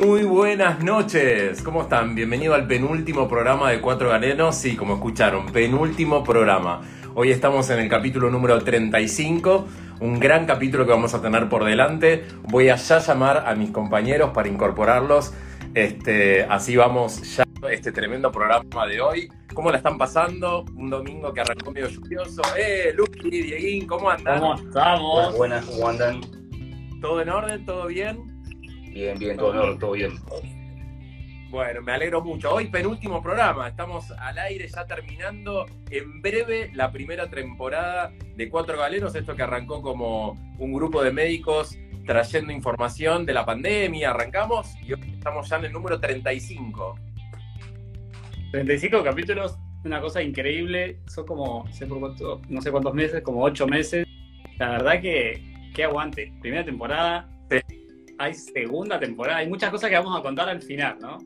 Muy buenas noches, ¿cómo están? Bienvenido al penúltimo programa de Cuatro Galenos. Sí, como escucharon, penúltimo programa. Hoy estamos en el capítulo número 35, un gran capítulo que vamos a tener por delante. Voy a ya llamar a mis compañeros para incorporarlos. Este, así vamos ya a este tremendo programa de hoy. ¿Cómo la están pasando? Un domingo que arrancó medio lluvioso. ¡Eh, Lucky, Dieguín, ¿cómo andan? ¿Cómo estamos? Buenas, ¿cómo andan? ¿Todo en orden? ¿Todo bien? Bien, bien, todo, bien. todo bien. Bueno, me alegro mucho. Hoy penúltimo programa, estamos al aire ya terminando en breve la primera temporada de Cuatro Galenos, esto que arrancó como un grupo de médicos trayendo información de la pandemia, arrancamos y hoy estamos ya en el número 35. 35 capítulos, una cosa increíble, son como, no sé cuántos meses, como 8 meses. La verdad que, que aguante. Primera temporada, hay segunda temporada, hay muchas cosas que vamos a contar al final, ¿no?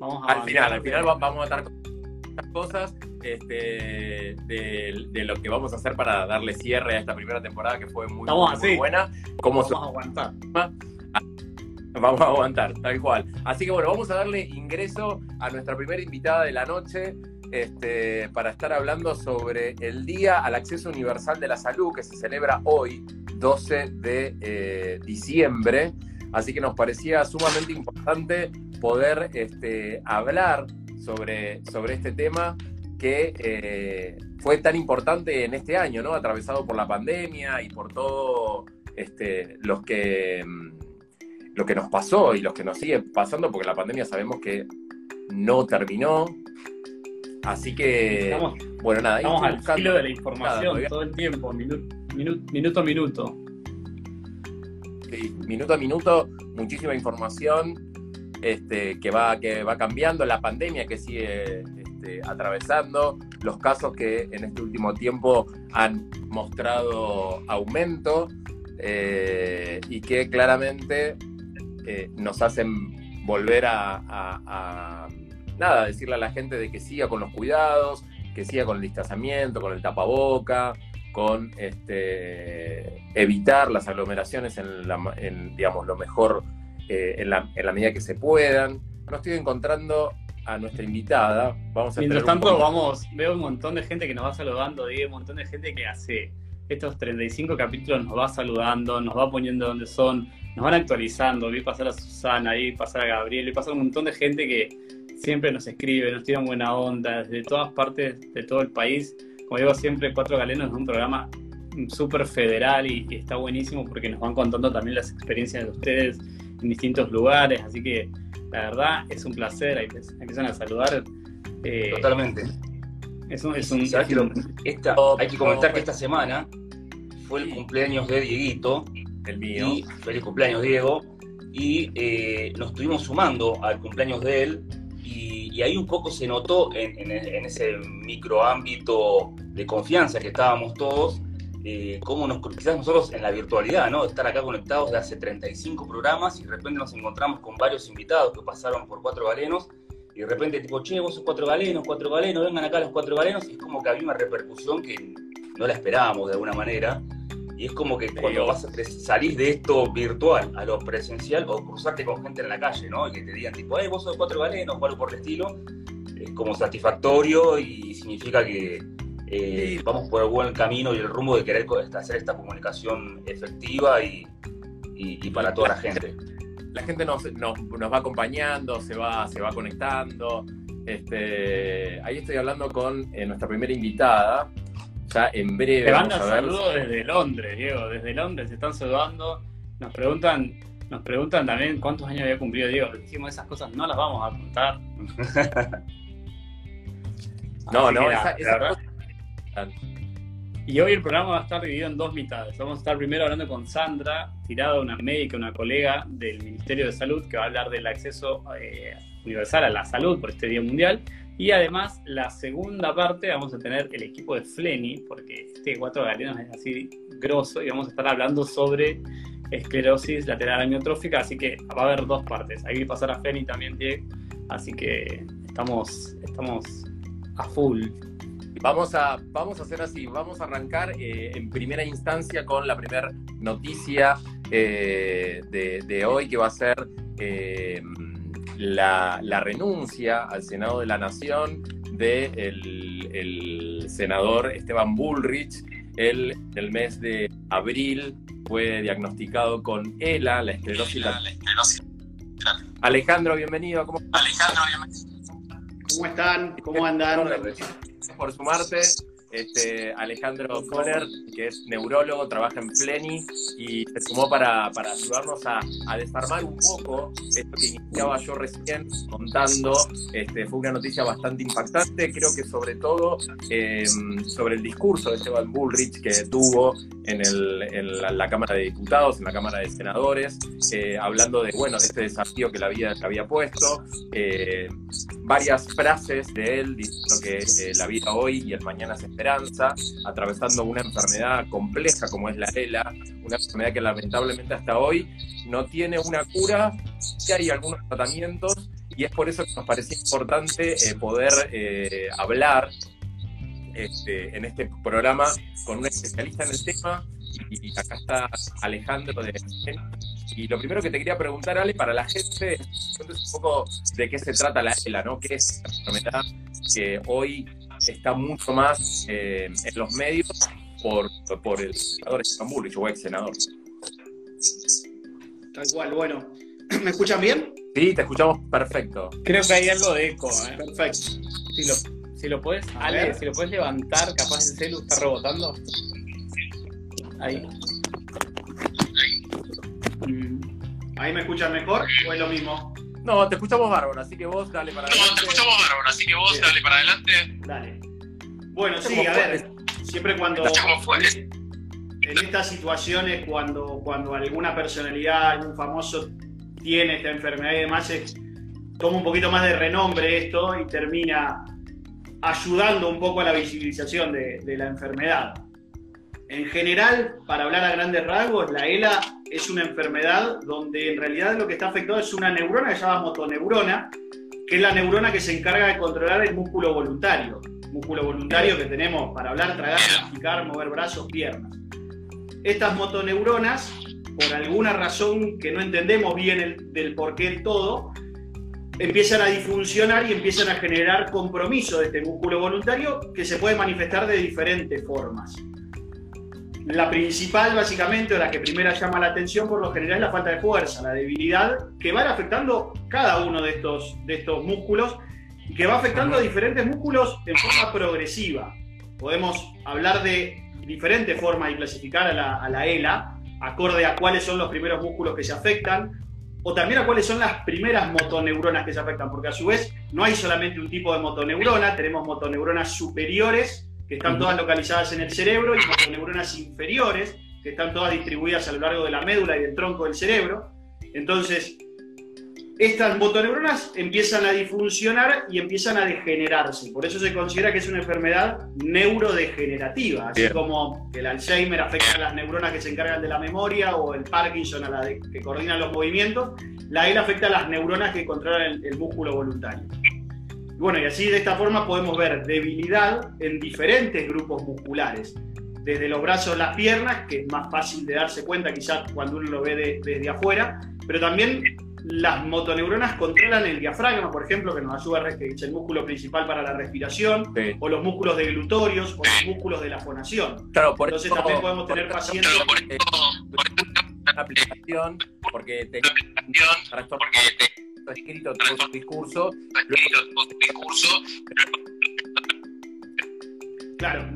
Vamos a al final, al final vamos a estar muchas cosas este, de, lo que vamos a hacer para darle cierre a esta primera temporada que fue muy, buena. ¿Cómo vamos a aguantar. Vamos a aguantar, tal cual. Así que bueno, vamos a darle ingreso a nuestra primera invitada de la noche. Este, para estar hablando sobre el Día al Acceso Universal de la Salud que se celebra hoy, 12 de eh, diciembre. Así que nos parecía sumamente importante poder este, hablar sobre, sobre este tema que eh, fue tan importante en este año, ¿no? Atravesado por la pandemia y por todo este, los que, mm, lo que nos pasó y los que nos sigue pasando, porque la pandemia sabemos que no terminó. Así que, bueno, nada. Estamos al filo de la información todo el tiempo, minuto minuto a minuto. Sí, minuto a minuto, muchísima información este, que, va, que va cambiando, la pandemia que sigue este, atravesando, los casos que en este último tiempo han mostrado aumento eh, y que claramente eh, nos hacen volver a, a, nada, decirle a la gente de que siga con los cuidados, que siga con el distanciamiento, con el tapaboca, con este, evitar las aglomeraciones en, digamos, lo mejor, eh, en, la, medida que se puedan. No estoy encontrando a nuestra invitada. Vamos a Mientras tanto, vamos, veo un montón de gente que nos va saludando, Diego, un montón de gente que hace estos 35 capítulos nos va saludando, nos va poniendo donde son, nos van actualizando. Vi pasar a Susana, vi pasar a Gabriel, vi pasar un montón de gente que siempre nos escribe, nos tiran buena onda, desde todas partes de todo el país. Como digo siempre, Cuatro Galenos es un programa súper federal y, está buenísimo porque nos van contando también las experiencias de ustedes en distintos lugares, así que la verdad es un placer, ahí empiezan a saludar. Eh, Totalmente. Es un, hay que comentar que esta semana fue el cumpleaños de Dieguito, el mío. Y, feliz cumpleaños Diego, y eh, nos estuvimos sumando al cumpleaños de él y, ahí un poco se notó en, ese microámbito de confianza que estábamos todos, eh, cómo nos, quizás nosotros en la virtualidad, ¿no? Estar acá conectados de hace 35 programas y de repente nos encontramos con varios invitados que pasaron por cuatro galenos y de repente tipo, che, vos sos cuatro galenos, cuatro galenos, vengan acá los cuatro galenos y es como que había una repercusión que no la esperábamos de alguna manera. Y es como que cuando vas a salís de esto virtual a lo presencial o cruzarte con gente en la calle, ¿no? Y que te digan tipo, hey, vos sos cuatro galenos o algo por el estilo, es como satisfactorio y significa que eh, vamos por el buen camino y el rumbo de querer hacer esta comunicación efectiva y, para toda la gente. La gente nos, va acompañando, se va, se va conectando. Este, ahí estoy hablando con eh, nuestra primera invitada, ya en breve. Te mandan saludos desde Londres, Diego. Desde Londres se están saludando. Nos preguntan, nos preguntan también cuántos años había cumplido Diego. Dijimos esas cosas no las vamos a contar. no, no, esa, Y hoy el programa va a estar dividido en dos mitades. Vamos a estar primero hablando con Sandra, tirada una médica, una colega del Ministerio de Salud, que va a hablar del acceso eh, universal a la salud por este Día Mundial. Y además, la segunda parte vamos a tener el equipo de Fleni, porque este cuatro galenos es así grosso y vamos a estar hablando sobre esclerosis lateral amiotrófica, así que va a haber dos partes. Que pasar a Fleni también, Diego, así que estamos, estamos a full. Vamos a, vamos a hacer así, vamos a arrancar eh, en primera instancia con la primera noticia de, hoy, que va a ser la, renuncia al Senado de la Nación del el senador Esteban Bullrich. Él, el mes de abril, fue diagnosticado con ELA, la esclerosis Alejandro, bienvenido. ¿Cómo Alejandro, bienvenido. ¿Cómo están? ¿Cómo andan? Gracias por sumarte. Este, Alejandro Conner, que es neurólogo, trabaja en Pleni y se sumó para, ayudarnos a, desarmar un poco esto que iniciaba yo recién contando. Este, fue una noticia bastante impactante, creo que sobre todo em, sobre el discurso de Esteban Bullrich que tuvo en, la, Cámara de Diputados, en la Cámara de Senadores, eh, hablando de, bueno, de este desafío que la vida había puesto. Eh, varias frases de él diciendo que eh, la vida hoy y el mañana se esperanza, atravesando una enfermedad compleja como es la ELA, una enfermedad que lamentablemente hasta hoy no tiene una cura, sí hay algunos tratamientos y es por eso que nos parecía importante eh, poder eh, hablar este, en este programa con un especialista en el tema y, acá está Alejandro de y lo primero que te quería preguntar, Ale, para la gente, un poco de qué se trata la ELA, ¿no? ¿Qué es esta enfermedad que hoy está mucho más eh, en los medios por, por el senador Estambul, o ex senador. Tal cual, bueno. ¿Me escuchan bien? Sí, te escuchamos perfecto. Creo que hay algo de eco. ¿eh? Perfecto. Si lo, si lo puedes, Ale, si lo puedes levantar, capaz el celu está rebotando. Ahí. ¿Ahí me escuchan mejor o es lo mismo? No, te escuchamos bárbaro, así que vos dale para adelante. No, te escuchamos bárbaro, así que vos dale para adelante. Dale. Bueno, sí, a ver, siempre cuando. En estas situaciones, cuando, cuando alguna personalidad, algún famoso tiene esta enfermedad y demás, es, toma un poquito más de renombre esto y termina ayudando un poco a la visibilización de, de la enfermedad. En general, para hablar a grandes rasgos, la ELA es una enfermedad donde en realidad lo que está afectado es una neurona que se llama motoneurona, que es la neurona que se encarga de controlar el músculo voluntario. Músculo voluntario que tenemos para hablar, tragar, masticar, mover brazos, piernas. Estas motoneuronas, por alguna razón que no entendemos bien el, del porqué del todo, empiezan a disfuncionar y empiezan a generar compromiso de este músculo voluntario que se puede manifestar de diferentes formas. La principal, básicamente, o la que primera llama la atención por lo general es la falta de fuerza, la debilidad, que va afectando cada uno de estos, de estos músculos y que va afectando a diferentes músculos en forma progresiva. Podemos hablar de diferentes formas y clasificar a la, a la ELA, acorde a cuáles son los primeros músculos que se afectan, o también a cuáles son las primeras motoneuronas que se afectan, porque a su vez no hay solamente un tipo de motoneurona, tenemos motoneuronas superiores que están todas localizadas en el cerebro, y motoneuronas inferiores, que están todas distribuidas a lo largo de la médula y del tronco del cerebro. Entonces, estas motoneuronas empiezan a disfuncionar y empiezan a degenerarse. Por eso se considera que es una enfermedad neurodegenerativa, así como el Alzheimer afecta a las neuronas que se encargan de la memoria o el Parkinson a la que coordinan los movimientos, la ELA afecta a las neuronas que controlan el músculo voluntario. Bueno, y así de esta forma podemos ver debilidad en diferentes grupos musculares, desde los brazos, las piernas, que es más fácil de darse cuenta quizás cuando uno lo ve desde afuera, pero también las motoneuronas controlan el diafragma, por ejemplo, que nos ayuda, que es el músculo principal para la respiración, o los músculos deglutorios, o los músculos de la fonación. Claro, por Entonces también podemos tener pacientes... aplicación, porque te, porque te escrito todo su discurso. Claro,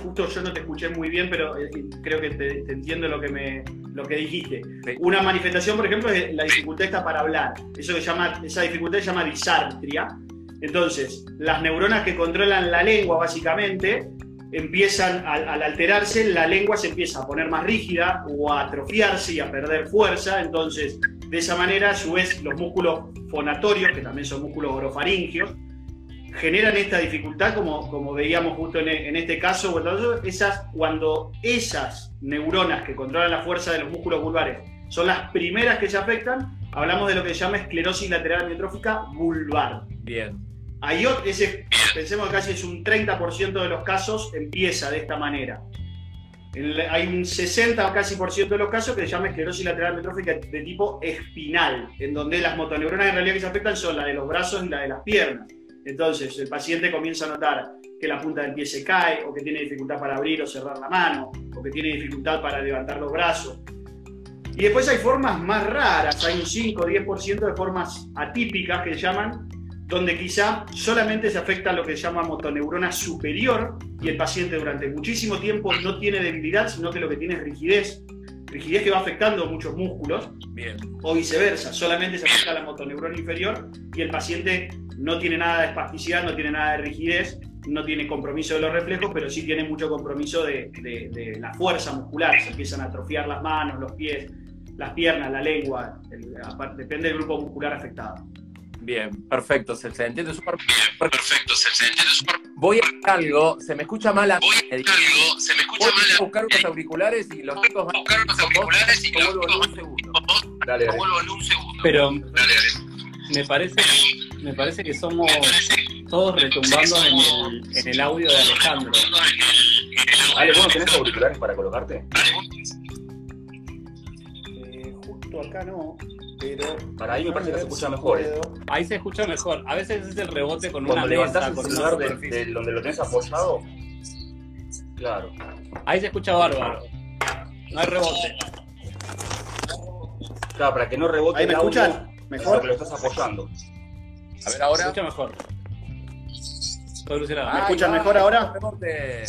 justo yo no te escuché muy bien, pero eh, creo que te, entiendo lo que, me, lo que dijiste. Una manifestación, por ejemplo, es la dificultad esta para hablar. Eso que llama, esa dificultad se llama disartria. Entonces, las neuronas que controlan la lengua, básicamente, empiezan, al, al, alterarse, la lengua se empieza a poner más rígida o a atrofiarse y a perder fuerza. Entonces, de esa manera, a su vez, los músculos fonatorios, que también son músculos orofaringios, generan esta dificultad, como, como veíamos justo en, este caso, esas, cuando esas neuronas que controlan la fuerza de los músculos vulvares son las primeras que se afectan, hablamos de lo que se llama esclerosis lateral amiotrófica vulvar. Bien. Hay ese, pensemos que casi es un 30% de los casos empieza de esta manera. Hay un 60 o casi por ciento de los casos que se llama esclerosis lateral metrófica de tipo espinal, en donde las motoneuronas en realidad que se afectan son la de los brazos y la de las piernas. Entonces, el paciente comienza a notar que la punta del pie se cae, o que tiene dificultad para abrir o cerrar la mano, o que tiene dificultad para levantar los brazos. Y después hay formas más raras, hay un 5 o 10% de formas atípicas que se llaman, donde quizá solamente se afecta lo que se llama motoneurona superior y el paciente durante muchísimo tiempo no tiene debilidad, sino que lo que tiene es rigidez, rigidez que va afectando muchos músculos, Bien. o viceversa, solamente se afecta la motoneurona inferior y el paciente no tiene nada de espasticidad, no tiene nada de rigidez, no tiene compromiso de los reflejos, pero sí tiene mucho compromiso de, la fuerza muscular, se empiezan a atrofiar las manos, los pies, las piernas, la lengua, depende del grupo muscular afectado. Bien, perfecto, se, entiende súper bien. Perfecto, se, entiende súper Voy a buscar algo, se me escucha mal. Voy a buscar algo, se me escucha mal. Voy a buscar unos auriculares y los chicos van a buscar unos auriculares y los vuelvo en un segundo. Dale, dale. vuelvo en un segundo. Pero dale, dale. me parece, me parece que somos todos retumbando en el, en el audio de Alejandro. Ale, ¿vos no tenés auriculares para colocarte? Eh, justo acá no. Pero para ahí me parece que se escucha mejor. ¿eh? Ahí se escucha mejor. A veces es el rebote con Cuando una levantás el celular de, donde lo tenés apoyado. Claro. Ahí se escucha bárbaro. No hay rebote. Claro, para que no rebote. Ahí me escuchan mejor. Que lo estás apoyando. A ver ahora. Se escucha mejor. ¿Me escuchan mejor ahora?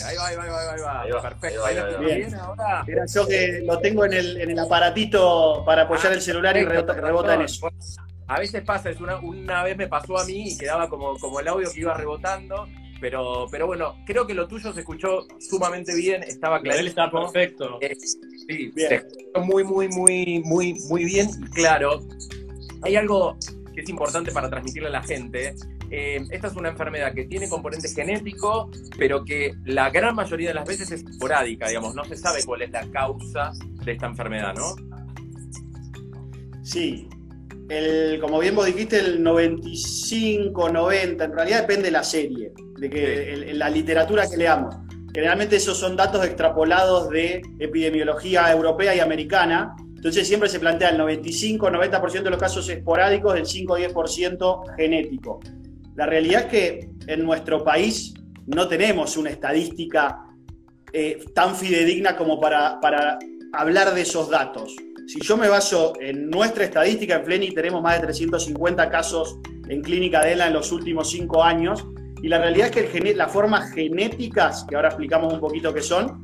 Ahí va, ahí va, ahí va, ahí va. Perfecto. Ahí bien. ahora. Era yo que lo tengo en el, en el aparatito para apoyar ah, el celular y rebota, rebota en eso. A veces pasa, es una, una vez me pasó a mí y quedaba como, como el audio que iba rebotando. Pero, pero bueno, creo que lo tuyo se escuchó sumamente bien, estaba claro. Él está perfecto. Eh, sí, se escuchó muy, muy, muy, muy, muy bien y claro. Hay algo que es importante para transmitirle a la gente, eh, esta es una enfermedad que tiene componente genético, pero que la gran mayoría de las veces es esporádica, digamos, no se sabe cuál es la causa de esta enfermedad, ¿no? Sí, el, como bien vos dijiste, el 95, 90, en realidad depende de la serie, de que la literatura que leamos. Generalmente esos son datos extrapolados de epidemiología europea y americana, entonces siempre se plantea el 95, 90% de los casos esporádicos, el 5 10% genético. La realidad es que en nuestro país no tenemos una estadística eh, tan fidedigna como para, para hablar de esos datos. Si yo me baso en nuestra estadística, en Fleni tenemos más de 350 casos en clínica de ELA en los últimos cinco años, y la realidad es que las formas genéticas, que ahora explicamos un poquito qué son,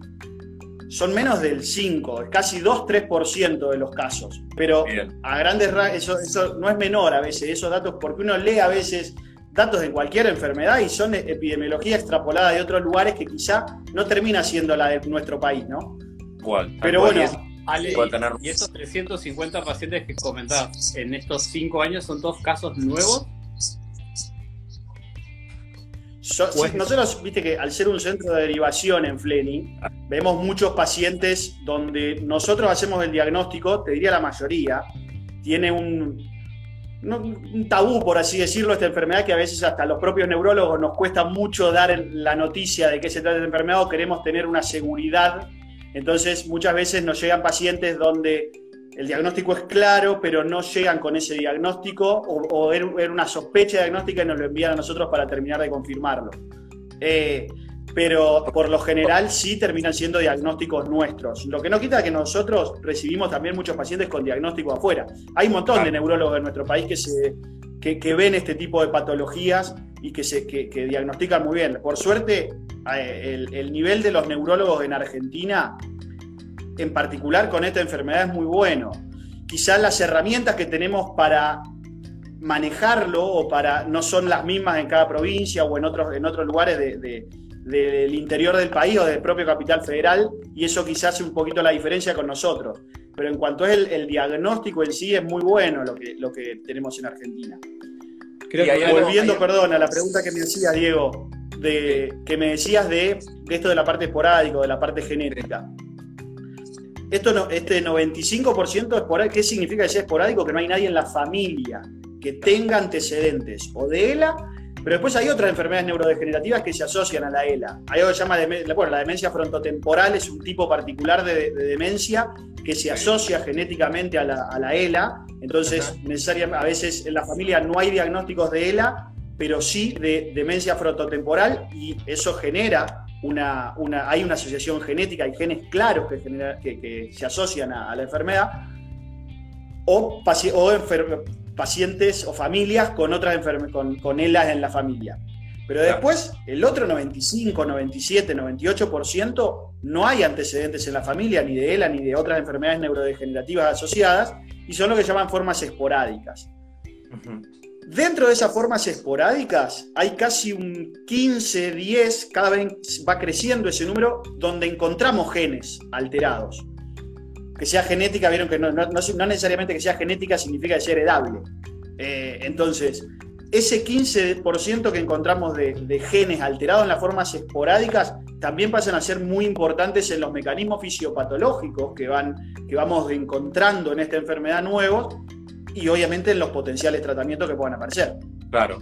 son menos del 5, es casi 2-3% de los casos. Pero a grandes rasgos, eso, eso no es menor a veces, esos datos, porque uno lee a veces datos de cualquier enfermedad y son epidemiología extrapolada de otros lugares que quizá no termina siendo la de nuestro país, ¿no? ¿Cuál? Pero bueno. y estos 350 pacientes que comentás en estos 5 años son todos casos nuevos. Pues- nosotros, viste que al ser un centro de derivación en Fleni, vemos muchos pacientes donde nosotros hacemos el diagnóstico, te diría la mayoría, tiene un, un tabú, por así decirlo, esta enfermedad que a veces hasta los propios neurólogos nos cuesta mucho dar la noticia de que se trata de enfermedad o queremos tener una seguridad. Entonces muchas veces nos llegan pacientes donde el diagnóstico es claro, pero no llegan con ese diagnóstico o, era una sospecha diagnóstica y nos lo envían a nosotros para terminar de confirmarlo. Eh, pero por lo general sí terminan siendo diagnósticos nuestros. Lo que no quita que nosotros recibimos también muchos pacientes con diagnóstico afuera. Hay un montón de neurólogos en nuestro país que, se, que, ven este tipo de patologías y que, se, que, diagnostican muy bien. Por suerte, eh, el, nivel de los neurólogos en Argentina, en particular con esta enfermedad, es muy bueno. Quizás las herramientas que tenemos para manejarlo o para no son las mismas en cada provincia o en otros, en otros lugares de del interior del país o del propio capital federal, y eso quizás hace un poquito la diferencia con nosotros. Pero en cuanto es el, diagnóstico en sí, es muy bueno lo que, lo que tenemos en Argentina. volviendo, perdón, a la pregunta que me decías, Diego, de, que me decías de, esto de la parte esporádica, de la parte genética. Esto no, este 95% esporádico, ¿qué significa que sea esporádico? Que no hay nadie en la familia que tenga antecedentes o de ELA Pero después hay otras enfermedades neurodegenerativas que se asocian a la ELA. Hay algo que se llama bueno, la demencia frontotemporal, es un tipo particular de, demencia que se asocia genéticamente a la, ELA. Entonces, necesariamente, a veces en la familia no hay diagnósticos de ELA, pero sí de demencia frontotemporal y eso genera una, hay una asociación genética, hay genes claros que, que, se asocian a, la enfermedad, o, o pacientes o familias con otras enfermedades, con, con ELA en la familia. Pero después, el otro 95, 97, 98% no hay antecedentes en la familia, ni de ELA, ni de otras enfermedades neurodegenerativas asociadas, y son lo que llaman formas esporádicas. Dentro de esas formas esporádicas hay casi un 15, 10, cada vez va creciendo ese número, donde encontramos genes alterados. Que sea genética, vieron que no, necesariamente que sea genética significa que sea heredable. Eh, entonces, ese 15% que encontramos de, genes alterados en las formas esporádicas también pasan a ser muy importantes en los mecanismos fisiopatológicos que, van, que vamos encontrando en esta enfermedad nuevos y obviamente en los potenciales tratamientos que puedan aparecer. Claro.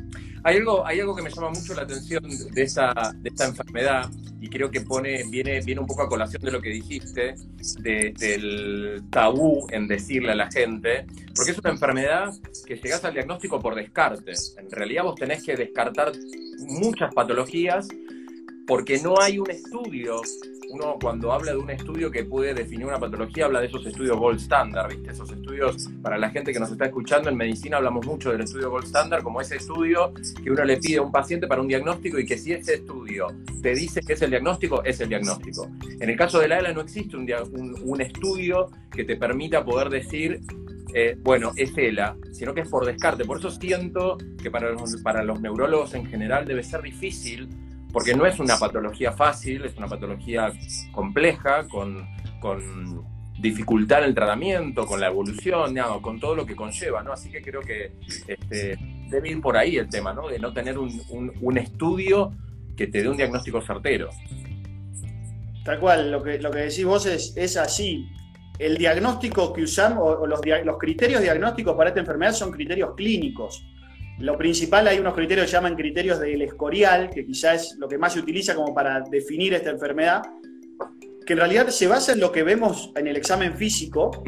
Hay algo, hay algo que me llama mucho la atención de, esa, de esta enfermedad y creo que pone, viene, viene un poco a colación de lo que dijiste, del tabú en decirle a la gente, porque es una enfermedad que llegas al diagnóstico por descarte. En realidad vos tenés que descartar muchas patologías porque no hay un estudio uno cuando habla de un estudio que puede definir una patología, habla de esos estudios gold standard, ¿viste? Esos estudios, para la gente que nos está escuchando, en medicina hablamos mucho del estudio gold standard, como ese estudio que uno le pide a un paciente para un diagnóstico y que si ese estudio te dice que es el diagnóstico, es el diagnóstico. En el caso de la ELA no existe un, un, estudio que te permita poder decir eh, bueno, es ELA, sino que es por descarte. Por eso siento que para para los neurólogos en general debe ser difícil porque no es una patología fácil, es una patología compleja, con, dificultad en el tratamiento, con la evolución, con todo lo que conlleva, ¿no? Así que creo que este, debe ir por ahí el tema, ¿no? De no tener un, estudio que te dé un diagnóstico certero. Tal cual, lo que, lo que decís vos es, es así. El diagnóstico que usamos, o los, los criterios diagnósticos para esta enfermedad son criterios clínicos. Lo principal, hay unos criterios que llaman criterios del escorial, que quizá es lo que más se utiliza como para definir esta enfermedad, que en realidad se basa en lo que vemos en el examen físico,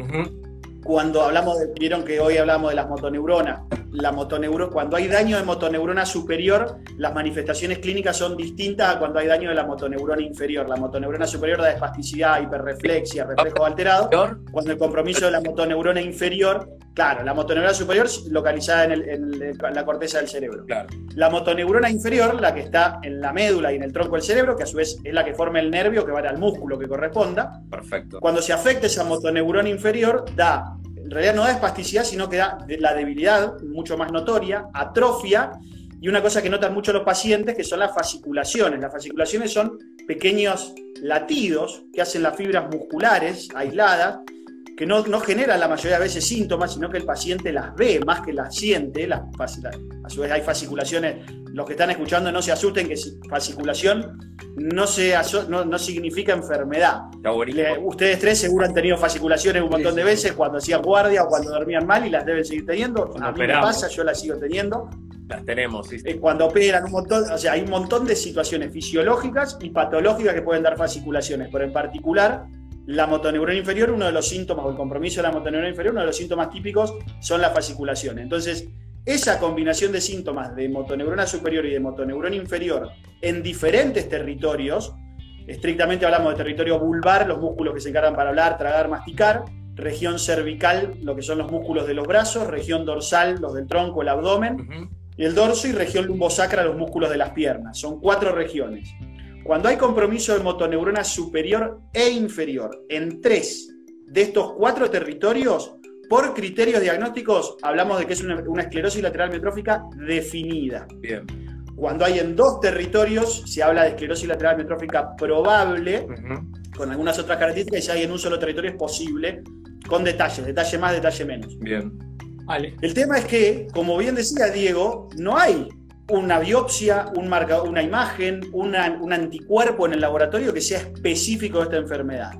cuando hablamos de, vieron que hoy hablamos de las motoneuronas, la motoneuro, cuando hay daño de motoneurona superior, las manifestaciones clínicas son distintas a cuando hay daño de la motoneurona inferior. La motoneurona superior da espasticidad, hiperreflexia, reflejo alterado, cuando el compromiso de la motoneurona inferior, claro, la motoneurona superior localizada en, la corteza del cerebro. La motoneurona inferior, la que está en la médula y en el tronco del cerebro, que a su vez es la que forma el nervio que va al músculo que corresponda. Perfecto. Cuando se afecta esa motoneurona inferior, da en realidad no da espasticidad, sino que da la debilidad mucho más notoria, atrofia, y una cosa que notan mucho los pacientes, que son las fasciculaciones. Las fasciculaciones son pequeños latidos que hacen las fibras musculares aisladas, que no, no generan la mayoría de veces síntomas, sino que el paciente las ve más que las siente. A su vez hay fasciculaciones, los que están escuchando no se asusten que fasciculación no, se no, significa enfermedad. ustedes tres seguro han tenido fasciculaciones un montón de veces cuando hacían guardia o cuando dormían mal y las deben seguir teniendo. a mí me pasa, yo las sigo teniendo. Las tenemos, sí. Eh, cuando operan un montón, o sea, hay un montón de situaciones fisiológicas y patológicas que pueden dar fasciculaciones, pero en particular la motoneurona inferior, uno de los síntomas, o el compromiso de la motoneurona inferior, uno de los síntomas típicos son las fasciculaciones. Entonces, esa combinación de síntomas de motoneurona superior y de motoneurona inferior en diferentes territorios, estrictamente hablamos de territorio vulvar, los músculos que se encargan para hablar, tragar, masticar, región cervical, lo que son los músculos de los brazos, región dorsal, los del tronco, el abdomen, el dorso y región lumbosacra, los músculos de las piernas. Son cuatro regiones. Cuando hay compromiso de motoneurona superior e inferior en tres de estos cuatro territorios, por criterios diagnósticos, hablamos de que es una, esclerosis lateral metrófica definida. Bien. Cuando hay en dos territorios, se habla de esclerosis lateral metrófica probable, con algunas otras características, y si hay en un solo territorio es posible, con detalles, detalle más, detalle menos. Bien. Vale. El tema es que, como bien decía Diego, no hay una biopsia, un marca, una imagen, un anticuerpo en el laboratorio que sea específico de esta enfermedad.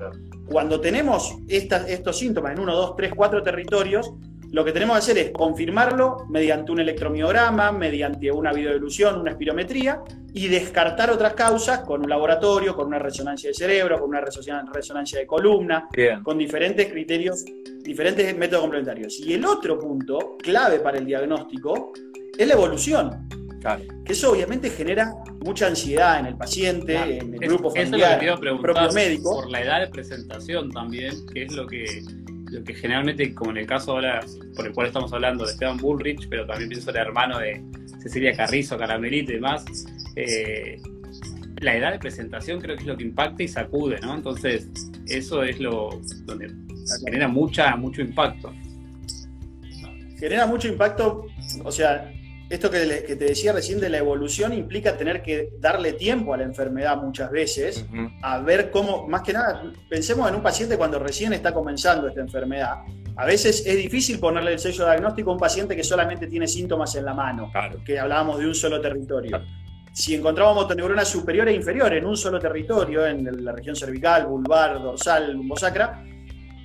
Cuando tenemos estos síntomas en uno, dos, tres, cuatro territorios, lo que tenemos que hacer es confirmarlo mediante un electromiograma, mediante una videoilusión, una espirometría, y descartar otras causas con un laboratorio, con una resonancia de cerebro, con una resonancia de columna, con diferentes criterios, diferentes métodos complementarios. Y el otro punto clave para el diagnóstico es la evolución. Que eso obviamente genera mucha ansiedad en el paciente, en el grupo familiar, en el propio médico. Por la edad de presentación también, que es lo que, lo que generalmente, como en el caso ahora por el cual estamos hablando de Esteban Bullrich, pero también pienso el hermano de Cecilia Carrizo, Caramelito y demás, eh, la edad de presentación creo que es lo que impacta y sacude, ¿no? Entonces, eso es lo donde genera mucha, mucho impacto. Genera mucho impacto, o sea, esto que, te decía recién de la evolución implica tener que darle tiempo a la enfermedad muchas veces, a ver cómo, más que nada, pensemos en un paciente cuando recién está comenzando esta enfermedad. A veces es difícil ponerle el sello diagnóstico a un paciente que solamente tiene síntomas en la mano, que hablábamos de un solo territorio. Si encontramos motoneurona superior e inferior en un solo territorio, en la región cervical, vulvar, dorsal, lumbosacra,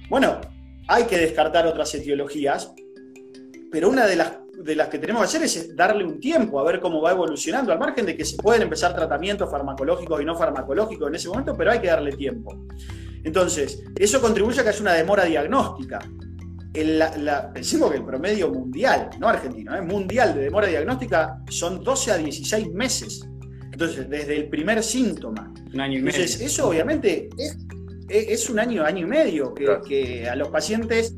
bueno, hay que descartar otras etiologías, pero una de las de las que tenemos que hacer es darle un tiempo a ver cómo va evolucionando, al margen de que se pueden empezar tratamientos farmacológicos y no farmacológicos en ese momento, pero hay que darle tiempo. Entonces, eso contribuye a que haya una demora diagnóstica. El, la, pensemos que el promedio mundial, no argentino, ¿eh? mundial de demora diagnóstica son 12 a 16 meses. Entonces, desde el primer síntoma. Un año y medio. Entonces, eso obviamente es, es, un año, año y medio que, que a los pacientes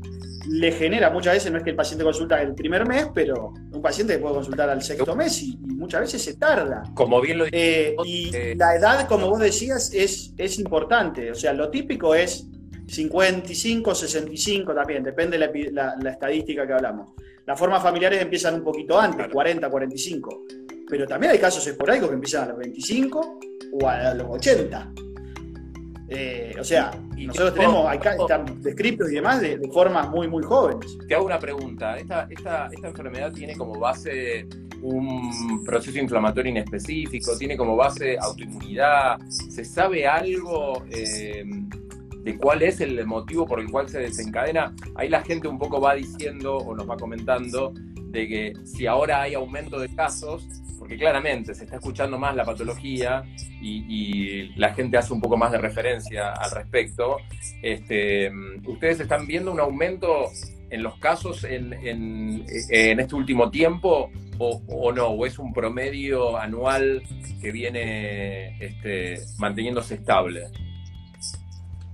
le genera, muchas veces no es que el paciente consulta el primer mes, pero un paciente puede consultar al sexto mes y, muchas veces se tarda. Como bien lo eh, Y eh, la edad, como vos decías, es, es importante. O sea, lo típico es 55, 65 también, depende de la, estadística que hablamos. Las formas familiares empiezan un poquito antes, 40, 45. Pero también hay casos esporádicos que empiezan a los 25 o a los 80. Eh, o sea, nosotros tenemos acá están descritos y demás de, formas muy, muy jóvenes. Te hago una pregunta. Esta, enfermedad tiene como base un proceso inflamatorio inespecífico, tiene como base autoinmunidad. ¿Se sabe algo eh, de cuál es el motivo por el cual se desencadena? Ahí la gente un poco va diciendo o nos va comentando de que si ahora hay aumento de casos, porque claramente se está escuchando más la patología y, la gente hace un poco más de referencia al respecto. Este, ¿Ustedes están viendo un aumento en los casos en, este último tiempo o, no? ¿O es un promedio anual que viene este, manteniéndose estable?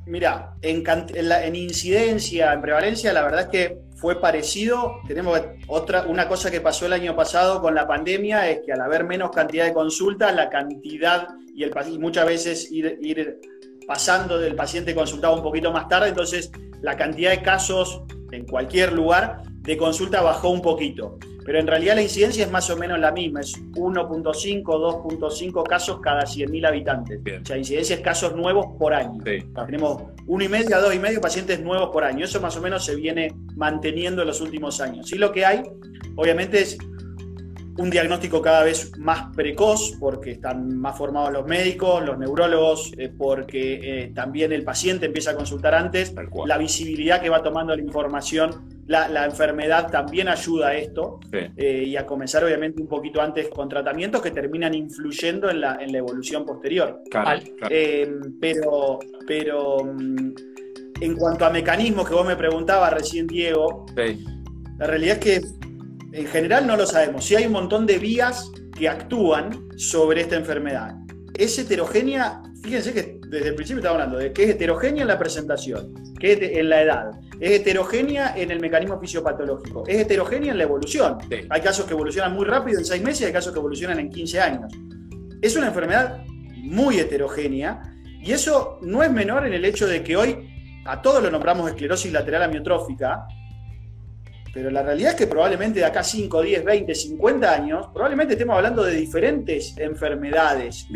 Mira, en, en, incidencia, en prevalencia, la verdad es que fue parecido. Tenemos otra, una cosa que pasó el año pasado con la pandemia, es que al haber menos cantidad de consultas, la cantidad y, el, y muchas veces ir, ir pasando del paciente consultado un poquito más tarde, entonces la cantidad de casos en cualquier lugar de consulta bajó un poquito. Pero en realidad la incidencia es más o menos la misma, es 1.5, 2.5 casos cada 100.000 habitantes. O sea, incidencia es casos nuevos por año. Tenemos uno y medio a dos y medio pacientes nuevos por año. Eso más o menos se viene manteniendo en los últimos años. Sí lo que hay, obviamente, es un diagnóstico cada vez más precoz, porque están más formados los médicos, los neurólogos, eh, porque eh, también el paciente empieza a consultar antes, la visibilidad que va tomando la información la, enfermedad también ayuda a esto eh, y a comenzar obviamente un poquito antes con tratamientos que terminan influyendo en la, en la evolución posterior. Eh, pero, pero mm, en cuanto a mecanismos que vos me preguntabas recién, Diego, la realidad es que en general no lo sabemos. Sí hay un montón de vías que actúan sobre esta enfermedad. Es heterogénea, fíjense que desde el principio estaba hablando de que es heterogénea en la presentación, que es en la edad, es heterogénea en el mecanismo fisiopatológico, es heterogénea en la evolución. Hay casos que evolucionan muy rápido en seis meses y hay casos que evolucionan en 15 años. Es una enfermedad muy heterogénea y eso no es menor en el hecho de que hoy a todos lo nombramos esclerosis lateral amiotrófica, pero la realidad es que probablemente de acá 5, 10, 20, 50 años, probablemente estemos hablando de diferentes enfermedades,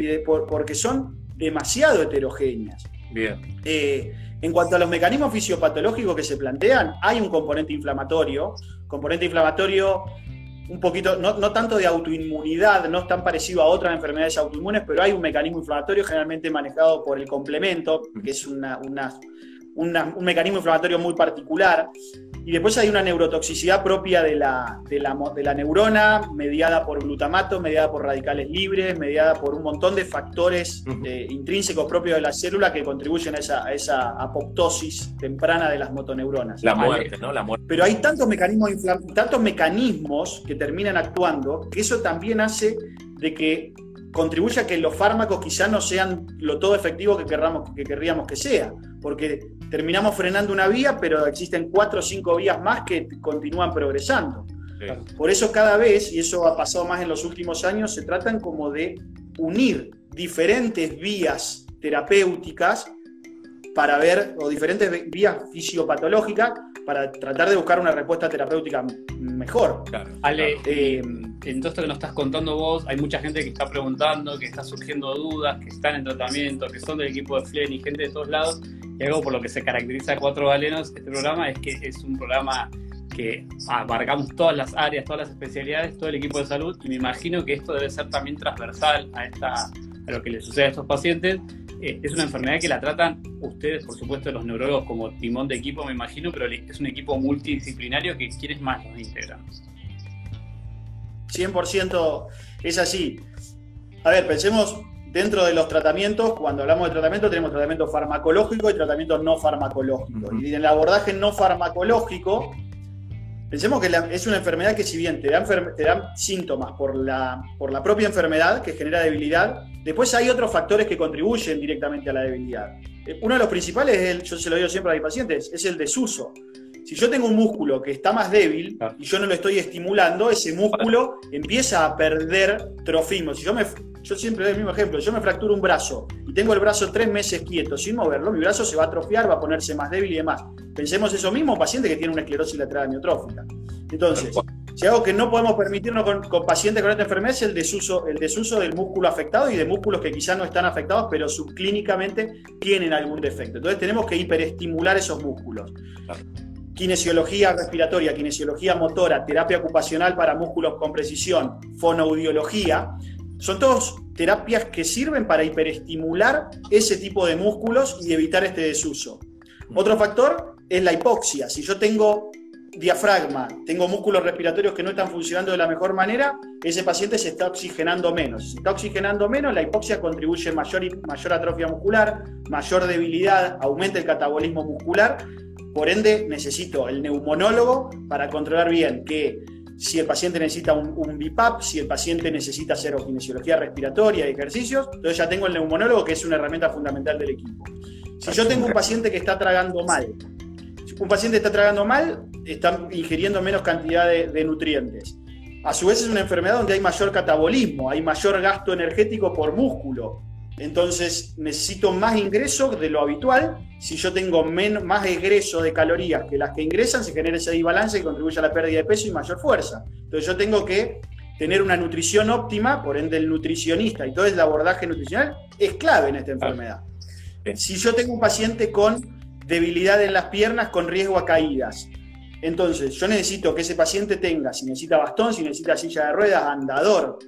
porque son demasiado heterogéneas. Bien. Eh, en cuanto a los mecanismos fisiopatológicos que se plantean, hay un componente inflamatorio, componente inflamatorio un poquito, no, tanto de autoinmunidad, no es tan parecido a otras enfermedades autoinmunes, pero hay un mecanismo inflamatorio generalmente manejado por el complemento, que es una, un mecanismo inflamatorio muy particular. Y después hay una neurotoxicidad propia de la, de la, de la neurona, mediada por glutamato, mediada por radicales libres, mediada por un montón de factores eh, intrínsecos propios de la célula que contribuyen a esa, esa apoptosis temprana de las motoneuronas. La muerte, ¿no? La muerte. Pero hay tantos mecanismos, tantos mecanismos que terminan actuando que eso también hace de que contribuya a que los fármacos quizás no sean lo todo efectivo que, querramos, que querríamos que sea, porque terminamos frenando una vía, pero existen cuatro o cinco vías más que continúan progresando. Por eso cada vez, y eso ha pasado más en los últimos años, se tratan como de unir diferentes vías terapéuticas para ver, o diferentes vías fisiopatológicas para tratar de buscar una respuesta terapéutica mejor. Ale, eh, en todo esto que nos estás contando vos, hay mucha gente que está preguntando, que está surgiendo dudas, que están en tratamiento, que son del equipo de FLEN y gente de todos lados. Y algo por lo que se caracteriza a Cuatro Galenos, este programa, es que es un programa que abarcamos todas las áreas, todas las especialidades, todo el equipo de salud, y me imagino que esto debe ser también transversal a, esta, a lo que le sucede a estos pacientes, eh, es una enfermedad que la tratan ustedes, por supuesto, los neurólogos como timón de equipo, me imagino, pero es un equipo multidisciplinario que quienes más los integran. 100% es así. A ver, pensemos dentro de los tratamientos, cuando hablamos de tratamiento, tenemos tratamiento farmacológico y tratamiento no farmacológico. Y en el abordaje no farmacológico, pensemos que es una enfermedad que si bien te dan, te dan síntomas por la, por la propia enfermedad que genera debilidad, Después hay otros factores que contribuyen directamente a la debilidad. Eh, uno de los principales, es el, yo se lo digo siempre a mis pacientes, es el desuso. Si yo tengo un músculo que está más débil y yo no lo estoy estimulando, ese músculo empieza a perder trofismo. Si yo, me, yo siempre doy el mismo ejemplo, yo me fracturo un brazo y tengo el brazo tres meses quieto sin moverlo, mi brazo se va a atrofiar, va a ponerse más débil y demás. Pensemos eso mismo, un paciente que tiene una esclerosis lateral amiotrófica. Entonces, si algo que no podemos permitirnos con, pacientes con esta enfermedad es el desuso, el desuso del músculo afectado y de músculos que quizás no están afectados, pero subclínicamente tienen algún defecto. Entonces tenemos que hiperestimular esos músculos. Kinesiología respiratoria, kinesiología motora, terapia ocupacional para músculos con precisión, fonoaudiología, son todos terapias que sirven para hiperestimular ese tipo de músculos y evitar este desuso. Otro factor es la hipoxia. Si yo tengo diafragma, tengo músculos respiratorios que no están funcionando de la mejor manera, ese paciente se está oxigenando menos. Si se está oxigenando menos, la hipoxia contribuye mayor, mayor atrofia muscular, mayor debilidad, aumenta el catabolismo muscular. Por ende, necesito el neumonólogo para controlar bien que si el paciente necesita un, un BIPAP, si el paciente necesita hacer kinesiología respiratoria y ejercicios, entonces ya tengo el neumonólogo que es una herramienta fundamental del equipo. Si yo tengo un paciente que está tragando mal, un paciente está tragando mal, está ingiriendo menos cantidad de, nutrientes. A su vez es una enfermedad donde hay mayor catabolismo, hay mayor gasto energético por músculo. Entonces necesito más ingreso de lo habitual. Si yo tengo menos, más egreso de calorías que las que ingresan, se genera ese desbalance y contribuye a la pérdida de peso y mayor fuerza. Entonces yo tengo que tener una nutrición óptima, por ende el nutricionista y todo el abordaje nutricional es clave en esta enfermedad. Si yo tengo un paciente con debilidad en las piernas con riesgo a caídas. Entonces, yo necesito que ese paciente tenga, si necesita bastón, si necesita silla de ruedas, andador.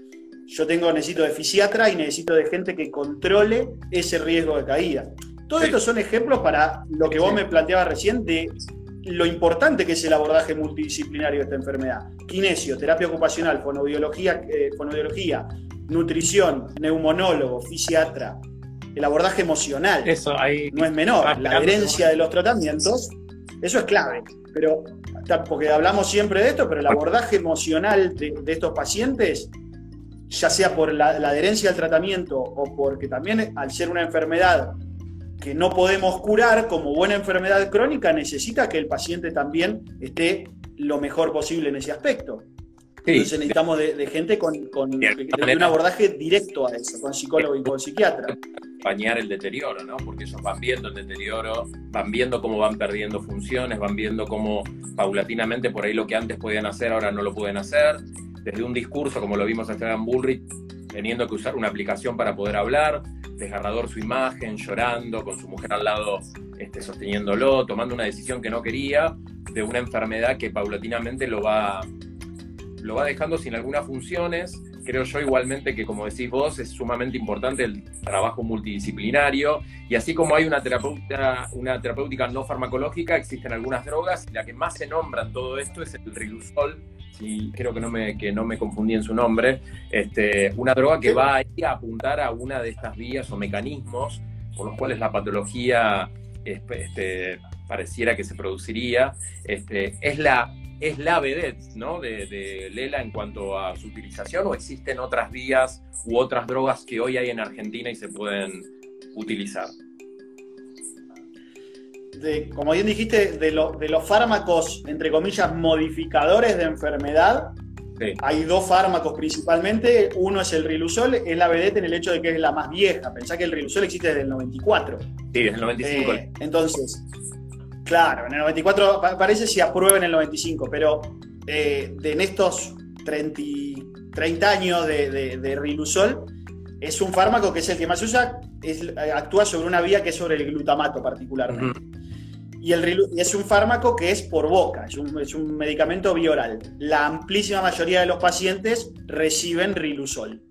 Yo tengo, necesito de fisiatra y necesito de gente que controle ese riesgo de caída. Todos estos son ejemplos para lo que vos me planteabas recién de lo importante que es el abordaje multidisciplinario de esta enfermedad. Kinesio, terapia ocupacional, fonobiología, eh, fonobiología nutrición, neumonólogo, fisiatra, el abordaje emocional. Eso, ahí. No es menor. La herencia de los tratamientos, eso es clave. Pero, porque hablamos siempre de esto, pero el abordaje emocional de, estos pacientes, ya sea por la, la, adherencia al tratamiento o porque también al ser una enfermedad que no podemos curar como buena enfermedad crónica, necesita que el paciente también esté lo mejor posible en ese aspecto. Entonces necesitamos de, gente con, un abordaje directo a eso, con psicólogo y con psiquiatra. Acompañar el deterioro, ¿no? Porque ellos van viendo el deterioro, van viendo cómo van perdiendo funciones, van viendo cómo paulatinamente por ahí lo que antes podían hacer ahora no lo pueden hacer. Desde un discurso, como lo vimos a Esteban Bullrich, teniendo que usar una aplicación para poder hablar, desgarrador su imagen, llorando, con su mujer al lado este, sosteniéndolo, tomando una decisión que no quería, de una enfermedad que paulatinamente lo va lo va dejando sin algunas funciones. Creo yo igualmente que, como decís vos, es sumamente importante el trabajo multidisciplinario. Y así como hay una, terapéutica, una terapéutica no farmacológica, existen algunas drogas y la que más se nombra en todo esto es el riluzol, y creo que no me, que no me confundí en su nombre, este, una droga que va a apuntar a una de estas vías o mecanismos por los cuales la patología este, pareciera que se produciría, este, es la es la vedette ¿no? de, Lela en cuanto a su utilización o existen otras vías u otras drogas que hoy hay en Argentina y se pueden utilizar? Como bien dijiste, de, los fármacos, entre comillas, modificadores de enfermedad, hay dos fármacos principalmente. Uno es el Rilusol, es la vedette en el hecho de que es la más vieja. Pensá que el Rilusol existe desde el 94. Sí, desde el 95. Eh, entonces, Claro, en el 94 parece si aprueba en el 95, pero eh, en estos 30, años de, Rilusol, es un fármaco que es el que más se usa, actúa sobre una vía que es sobre el glutamato particularmente. Y el, es un fármaco que es por boca, es un, es un, medicamento bioral. La amplísima mayoría de los pacientes reciben Rilusol.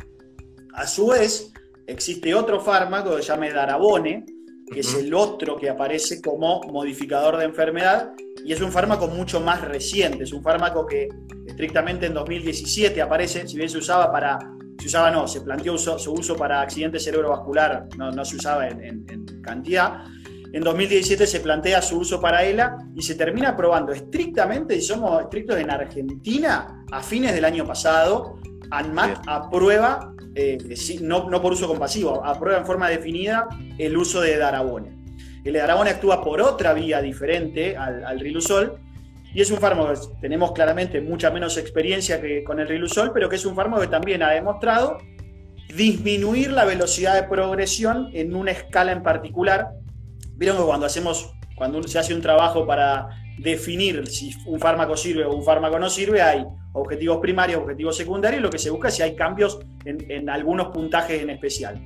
A su vez, existe otro fármaco que se llama Darabone, que es el otro que aparece como modificador de enfermedad, y es un fármaco mucho más reciente, es un fármaco que estrictamente en 2017 aparece, si bien se usaba para, se usaba no, se planteó su uso para accidente cerebrovascular, no, no se usaba en, cantidad, en 2017 se plantea su uso para ELA y se termina aprobando estrictamente, y somos estrictos en Argentina, a fines del año pasado, ANMAT aprueba eh, no, por uso compasivo, aprueba en forma definida el uso de Darabone. El Darabone actúa por otra vía diferente al, Rilusol y es un fármaco que tenemos claramente mucha menos experiencia que con el Rilusol, pero que es un fármaco que también ha demostrado disminuir la velocidad de progresión en una escala en particular. Vieron que cuando hacemos, cuando se hace un trabajo para definir si un fármaco sirve o un fármaco no sirve, hay objetivos primarios, objetivos secundarios, y lo que se busca es si hay cambios en, algunos puntajes en especial.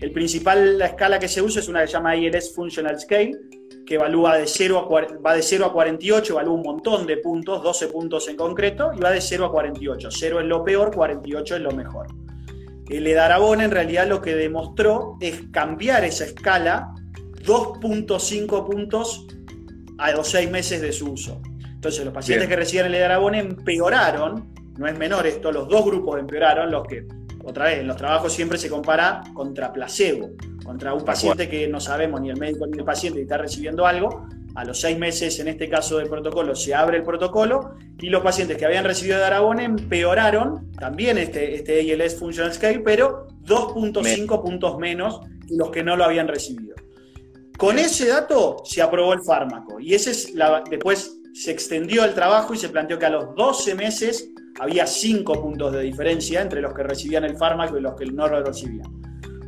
El principal, la escala que se usa es una que se llama ILS Functional Scale, que evalúa de 0 a, va de 0 a 48, evalúa un montón de puntos, 12 puntos en concreto, y va de 0 a 48. 0 es lo peor, 48 es lo mejor. El Edarabón en realidad lo que demostró es cambiar esa escala 2.5 puntos a los 6 meses de su uso. Entonces, los pacientes que reciben el edarabón empeoraron, no es menor esto, los dos grupos empeoraron, los que, otra vez, en los trabajos siempre se compara contra placebo, contra un paciente que no sabemos ni el médico ni el paciente está recibiendo algo. A los seis meses, en este caso del protocolo, se abre el protocolo y los pacientes que habían recibido Darabón empeoraron también este, este ALS Functional Scale, pero 2.5 puntos menos que los que no lo habían recibido. Con ese dato se aprobó el fármaco y ese es la, después se extendió el trabajo y se planteó que a los 12 meses había 5 puntos de diferencia entre los que recibían el fármaco y los que no lo recibían.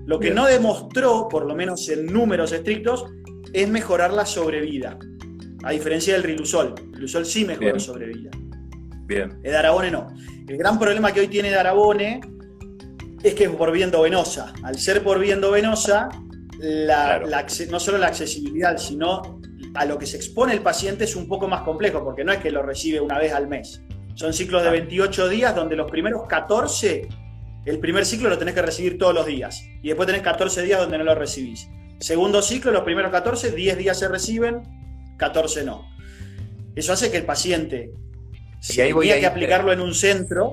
Lo que no demostró, por lo menos en números estrictos, es mejorar la sobrevida. A diferencia del Rilusol. El Rilusol sí mejora la sobrevida. Bien. El Darabone no. El gran problema que hoy tiene Darabone es que es por viendo venosa. Al ser por no solo la accesibilidad, sino a lo que se expone el paciente es un poco más complejo, porque no es que lo recibe una vez al mes. Son ciclos de 28 días donde los primeros 14, el primer ciclo lo tenés que recibir todos los días. Y después tenés 14 días donde no lo recibís. Segundo ciclo, los primeros 14, 10 días se reciben, 14 no. Eso hace que el paciente, si tenía que aplicarlo en un centro,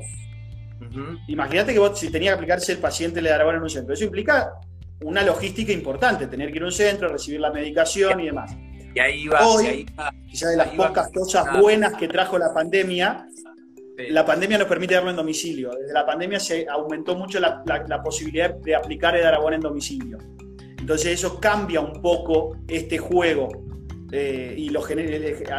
imagínate que vos, si tenía que aplicarse el paciente le dará en un centro. Eso implica una logística importante, tener que ir a un centro, recibir la medicación y demás. Y ahí va. Hoy, ya de las pocas cosas buenas que trajo la pandemia, la pandemia nos permite darlo en domicilio. Desde la pandemia se aumentó mucho la, posibilidad de aplicar el Aragón en domicilio. Entonces eso cambia un poco este juego eh, y lo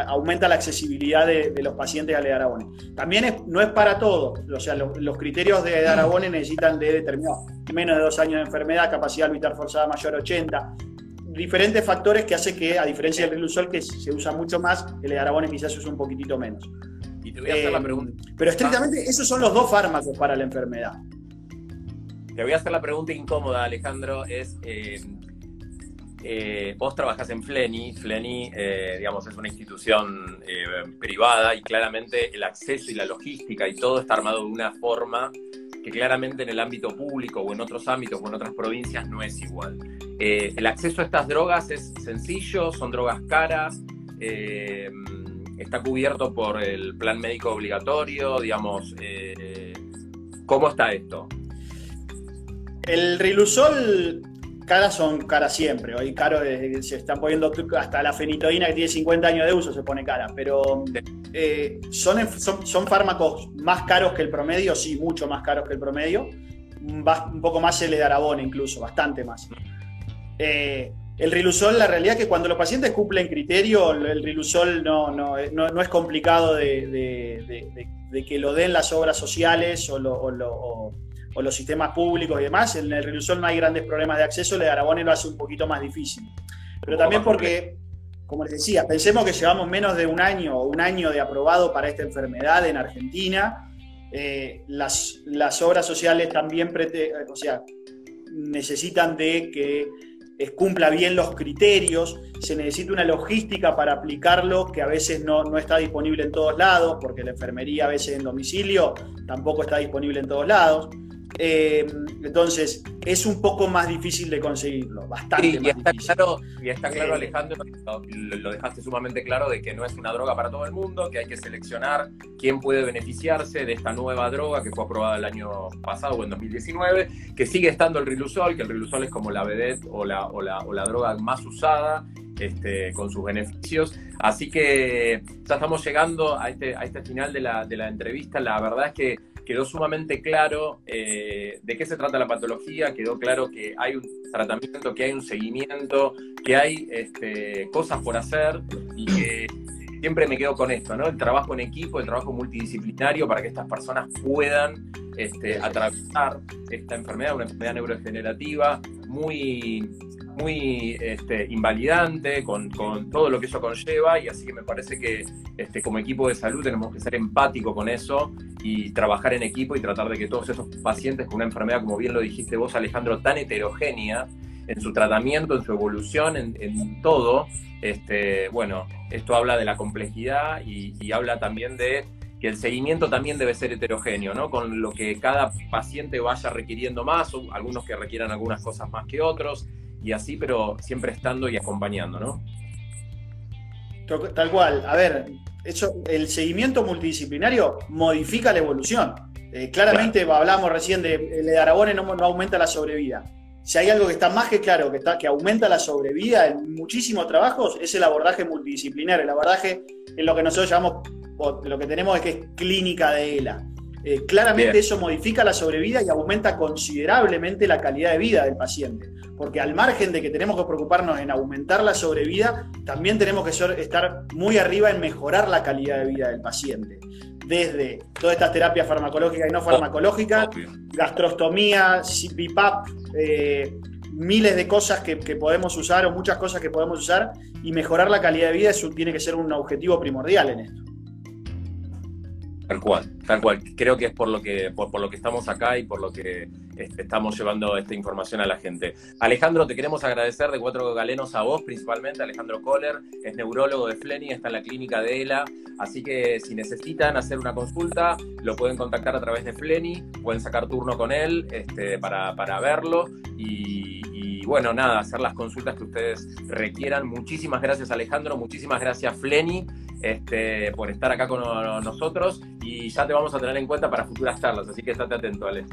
aumenta la accesibilidad de, los pacientes al Aragón. También no es para todo, o sea, los, criterios de Aragón necesitan de determinar menos de dos años de enfermedad, capacidad vital forzada mayor a 80, diferentes factores que hace que, a diferencia del Rilusol, que se usa mucho más, el Edarabone quizás se usa un poquitito menos. Y te voy a hacer la eh, pregunta. Pero estrictamente, esos son los dos fármacos para la enfermedad. Te voy a hacer la pregunta incómoda, Alejandro. Es, eh, eh, vos trabajás en Fleni. Fleni, digamos, es una institución privada y claramente el acceso y la logística y todo está armado de una forma que claramente en el ámbito público o en otros ámbitos o en otras provincias no es igual. Eh, el acceso a estas drogas es sencillo, son drogas caras, eh, está cubierto por el plan médico obligatorio, digamos, eh, ¿cómo está esto? El Rilusol caras son caras siempre. Hoy caro se están poniendo hasta la fenitoína que tiene 50 años de uso se pone cara. Pero eh, son, son, fármacos más caros que el promedio, sí, mucho más caros que el promedio. Un poco más el edarabón incluso, bastante más. Eh, el rilusol, la realidad es que cuando los pacientes cumplen criterio, el rilusol no, no, no, es complicado de, que lo den las obras sociales o, lo, los sistemas públicos y demás, en el Rilusol no hay grandes problemas de acceso, el de Aragón lo hace un poquito más difícil. Pero también porque, como les decía, pensemos que llevamos menos de un año o un año de aprobado para esta enfermedad en Argentina. Eh, las, las, obras sociales también o sea, necesitan de que cumpla bien los criterios, se necesita una logística para aplicarlo que a veces no, no, está disponible en todos lados, porque la enfermería a veces en domicilio tampoco está disponible en todos lados. Eh, entonces, es un poco más difícil de conseguirlo, bastante y está Claro, y está claro, Alejandro, lo, dejaste sumamente claro de que no es una droga para todo el mundo, que hay que seleccionar quién puede beneficiarse de esta nueva droga que fue aprobada el año pasado o en 2019, que sigue estando el Rilusol, que el Rilusol es como la vedette o la, o la, o la droga más usada este, con sus beneficios. Así que ya estamos llegando a este, a este final de la, de la entrevista. La verdad es que quedó sumamente claro eh, de qué se trata la patología, quedó claro que hay un tratamiento, que hay un seguimiento, que hay este, cosas por hacer y que siempre me quedo con esto, ¿no? El trabajo en equipo, el trabajo multidisciplinario para que estas personas puedan este, atravesar esta enfermedad, una enfermedad neurodegenerativa muy muy este, invalidante, con, todo lo que eso conlleva, y así que me parece que este, como equipo de salud tenemos que ser empáticos con eso y trabajar en equipo y tratar de que todos esos pacientes con una enfermedad, como bien lo dijiste vos, Alejandro, tan heterogénea en su tratamiento, en su evolución, en, todo, este, bueno, esto habla de la complejidad y, y habla también de que el seguimiento también debe ser heterogéneo, ¿no? Con lo que cada paciente vaya requiriendo más, algunos que requieran algunas cosas más que otros, y así, pero siempre estando y acompañando, ¿no? Tal cual. A ver, eso, el seguimiento multidisciplinario modifica la evolución. Eh, claramente hablamos recién de el de Aragón no, no, aumenta la sobrevida. Si hay algo que está más que claro, que, está, que aumenta la sobrevida en muchísimos trabajos, es el abordaje multidisciplinario. El abordaje en lo que nosotros llamamos, lo que tenemos es que es clínica de ELA. Eh, claramente eso modifica la sobrevida y aumenta considerablemente la calidad de vida del paciente porque al margen de que tenemos que preocuparnos en aumentar la sobrevida, también tenemos que estar muy arriba en mejorar la calidad de vida del paciente. Desde todas estas terapias farmacológicas y no farmacológicas, gastrostomía, BIPAP, eh, miles de cosas que, podemos usar o muchas cosas que podemos usar y mejorar la calidad de vida eso tiene que ser un objetivo primordial en esto. Tal cual, tal cual. Creo que es por lo que, por, lo que estamos acá y por lo que estamos llevando esta información a la gente. Alejandro, te queremos agradecer de Cuatro Galenos a vos principalmente. Alejandro Kohler es neurólogo de Fleni, está en la clínica de ELA. Así que si necesitan hacer una consulta, lo pueden contactar a través de Fleni, pueden sacar turno con él este, para, verlo. Y, y bueno, nada, hacer las consultas que ustedes requieran. Muchísimas gracias, Alejandro. Muchísimas gracias, Fleni este, por estar acá con nosotros y ya te vamos a tener en cuenta para futuras charlas, así que estate atento, Ale.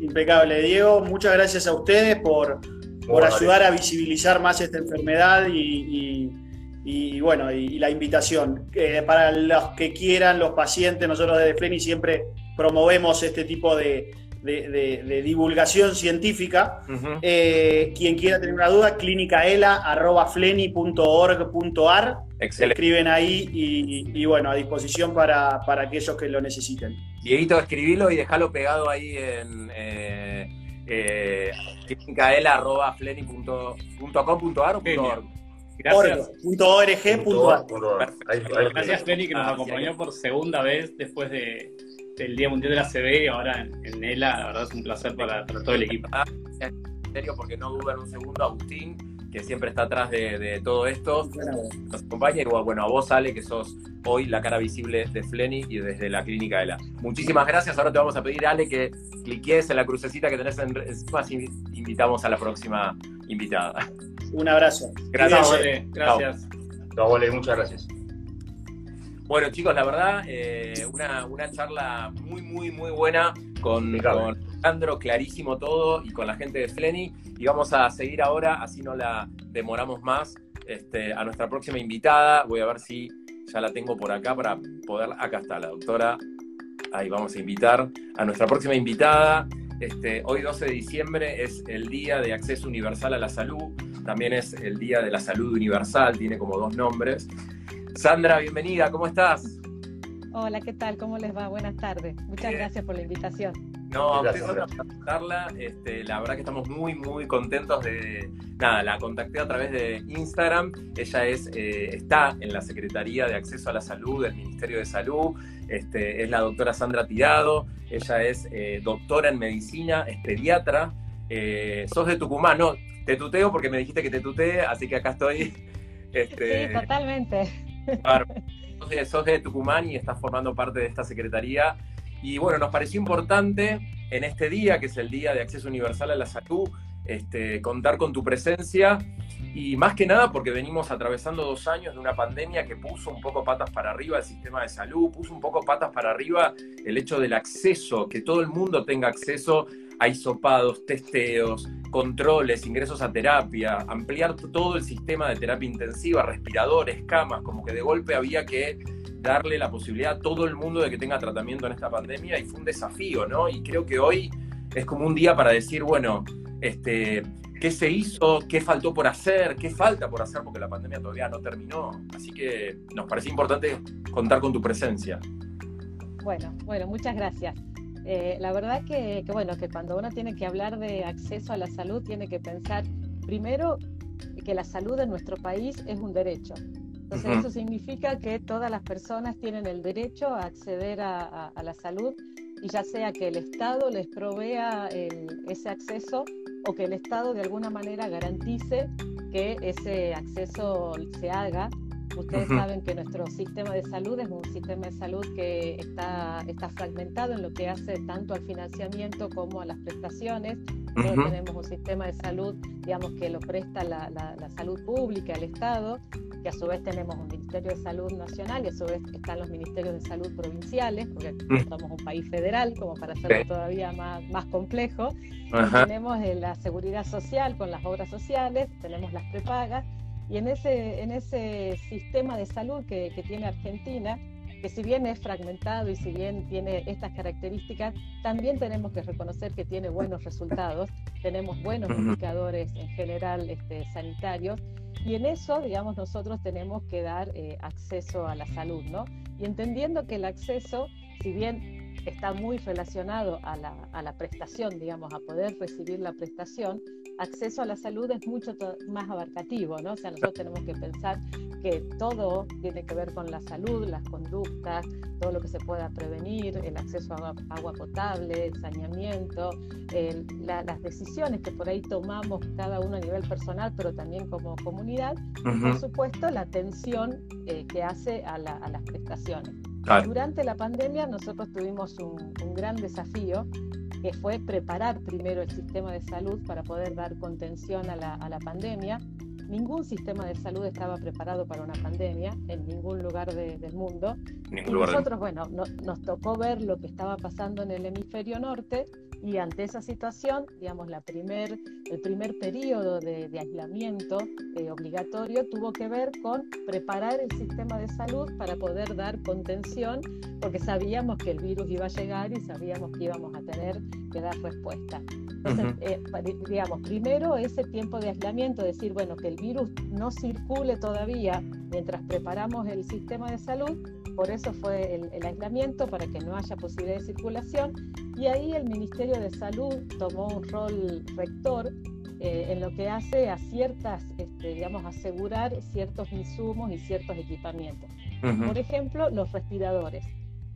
Impecable, Diego. Muchas gracias a ustedes por, por ayudar a visibilizar más esta enfermedad y, bueno, y, la invitación. para los que quieran, los pacientes, nosotros desde Fleni siempre promovemos este tipo de, de, divulgación científica. Eh, quien quiera tener una duda, clinicaela.fleni.org.ar. Escriben ahí y, bueno, a disposición para, aquellos que lo necesiten. Dieguito, escribilo y déjalo pegado ahí en eh, eh, clinicaela.fleni.com.ar o Gracias. Gracias, Fleni, que nos acompañó por segunda vez después de el Día Mundial de la CB y ahora en, ELA, la verdad es un placer para, todo el equipo. Ah, en serio, porque no duda en un segundo, Agustín, que siempre está atrás de, todo esto, nos acompaña. Y bueno, a vos, Ale, que sos hoy la cara visible de Fleni y desde la clínica ELA. Muchísimas gracias. Ahora te vamos a pedir, Ale, que cliques en la crucecita que tenés en y invitamos a la próxima invitada. Un abrazo. Gracias. Gracias. muchas gracias. Bueno, chicos, la verdad, eh, una, charla muy, muy, muy buena con, con Alejandro, clarísimo todo, y con la gente de Fleni. Y vamos a seguir ahora, así no la demoramos más, este, a nuestra próxima invitada. Voy a ver si ya la tengo por acá para poder. Acá está la doctora. Ahí vamos a invitar a nuestra próxima invitada. Este, hoy 12 de diciembre es el Día de Acceso Universal a la Salud. También es el Día de la Salud Universal, tiene como dos nombres. Sandra, bienvenida, ¿cómo estás? Hola, ¿qué tal? ¿Cómo les va? Buenas tardes. Muchas gracias por la invitación. No, a ustedes por presentarla. Este, la verdad que estamos muy, muy contentos de. Nada, la contacté a través de Instagram. Ella es, eh, está en la Secretaría de Acceso a la Salud del Ministerio de Salud. Este, es la doctora Sandra Tirado. Ella es eh, doctora en medicina, es pediatra. Eh, sos de Tucumán, no, te tuteo porque me dijiste que te tutee, así que acá estoy. Este, sí, totalmente. Sos de, Tucumán y estás formando parte de esta secretaría. Y bueno, nos pareció importante en este día, que es el Día de Acceso Universal a la Salud, este, contar con tu presencia y más que nada porque venimos atravesando dos años de una pandemia que puso un poco patas para arriba el sistema de salud, puso un poco patas para arriba el hecho del acceso, que todo el mundo tenga acceso a hisopados, testeos, controles, ingresos a terapia, ampliar todo el sistema de terapia intensiva, respiradores, camas, como que de golpe había que darle la posibilidad a todo el mundo de que tenga tratamiento en esta pandemia y fue un desafío, ¿no? Y creo que hoy es como un día para decir, bueno, este, ¿qué se hizo? ¿Qué faltó por hacer? ¿Qué falta por hacer? Porque la pandemia todavía no terminó. Así que nos parece importante contar con tu presencia. Bueno, bueno, muchas gracias. Eh, la verdad que, bueno, que cuando uno tiene que hablar de acceso a la salud, tiene que pensar primero que la salud en nuestro país es un derecho. Entonces, eso significa que todas las personas tienen el derecho a acceder a, la salud y ya sea que el Estado les provea ese acceso o que el Estado de alguna manera garantice que ese acceso se haga Ustedes saben que nuestro sistema de salud es un sistema de salud que está, está fragmentado en lo que hace tanto al financiamiento como a las prestaciones. tenemos un sistema de salud, digamos, que lo presta la, la, salud pública, el Estado, que a su vez tenemos un Ministerio de Salud Nacional y a su vez están los Ministerios de Salud provinciales, porque somos un país federal, como para hacerlo todavía más, más complejo. Tenemos eh, la seguridad social con las obras sociales, tenemos las prepagas y en ese, en ese sistema de salud que, que tiene Argentina, que si bien es fragmentado y si bien tiene estas características, también tenemos que reconocer que tiene buenos resultados, tenemos buenos indicadores en general este, sanitarios, y en eso, digamos, nosotros tenemos que dar eh, acceso a la salud, ¿no? Y entendiendo que el acceso, si bien está muy relacionado a la, a la prestación, digamos, a poder recibir la prestación, acceso a la salud es mucho más abarcativo, ¿no? O sea, nosotros tenemos que pensar que todo tiene que ver con la salud, las conductas, todo lo que se pueda prevenir, el acceso a agua, potable, el saneamiento, las decisiones que por ahí tomamos cada uno a nivel personal, pero también como comunidad, y por supuesto la atención eh, que hace a, las prestaciones. Durante la pandemia nosotros tuvimos un, un gran desafío que fue preparar primero el sistema de salud para poder dar contención a la, a la pandemia. Ningún sistema de salud estaba preparado para una pandemia en ningún lugar del mundo. y nosotros, bueno, nos tocó ver lo que estaba pasando en el hemisferio norte y ante esa situación, digamos, la primer, el primer periodo de, aislamiento eh, obligatorio tuvo que ver con preparar el sistema de salud para poder dar contención, porque sabíamos que el virus iba a llegar y sabíamos que íbamos a tener que dar respuesta. Entonces, eh, digamos, primero ese tiempo de aislamiento, decir, bueno, que el virus no circule todavía mientras preparamos el sistema de salud, por eso fue el, aislamiento, para que no haya posibilidad de circulación, y ahí el Ministerio de Salud tomó un rol rector eh, en lo que hace a ciertas, este, digamos, asegurar ciertos insumos y ciertos equipamientos. Por ejemplo, los respiradores.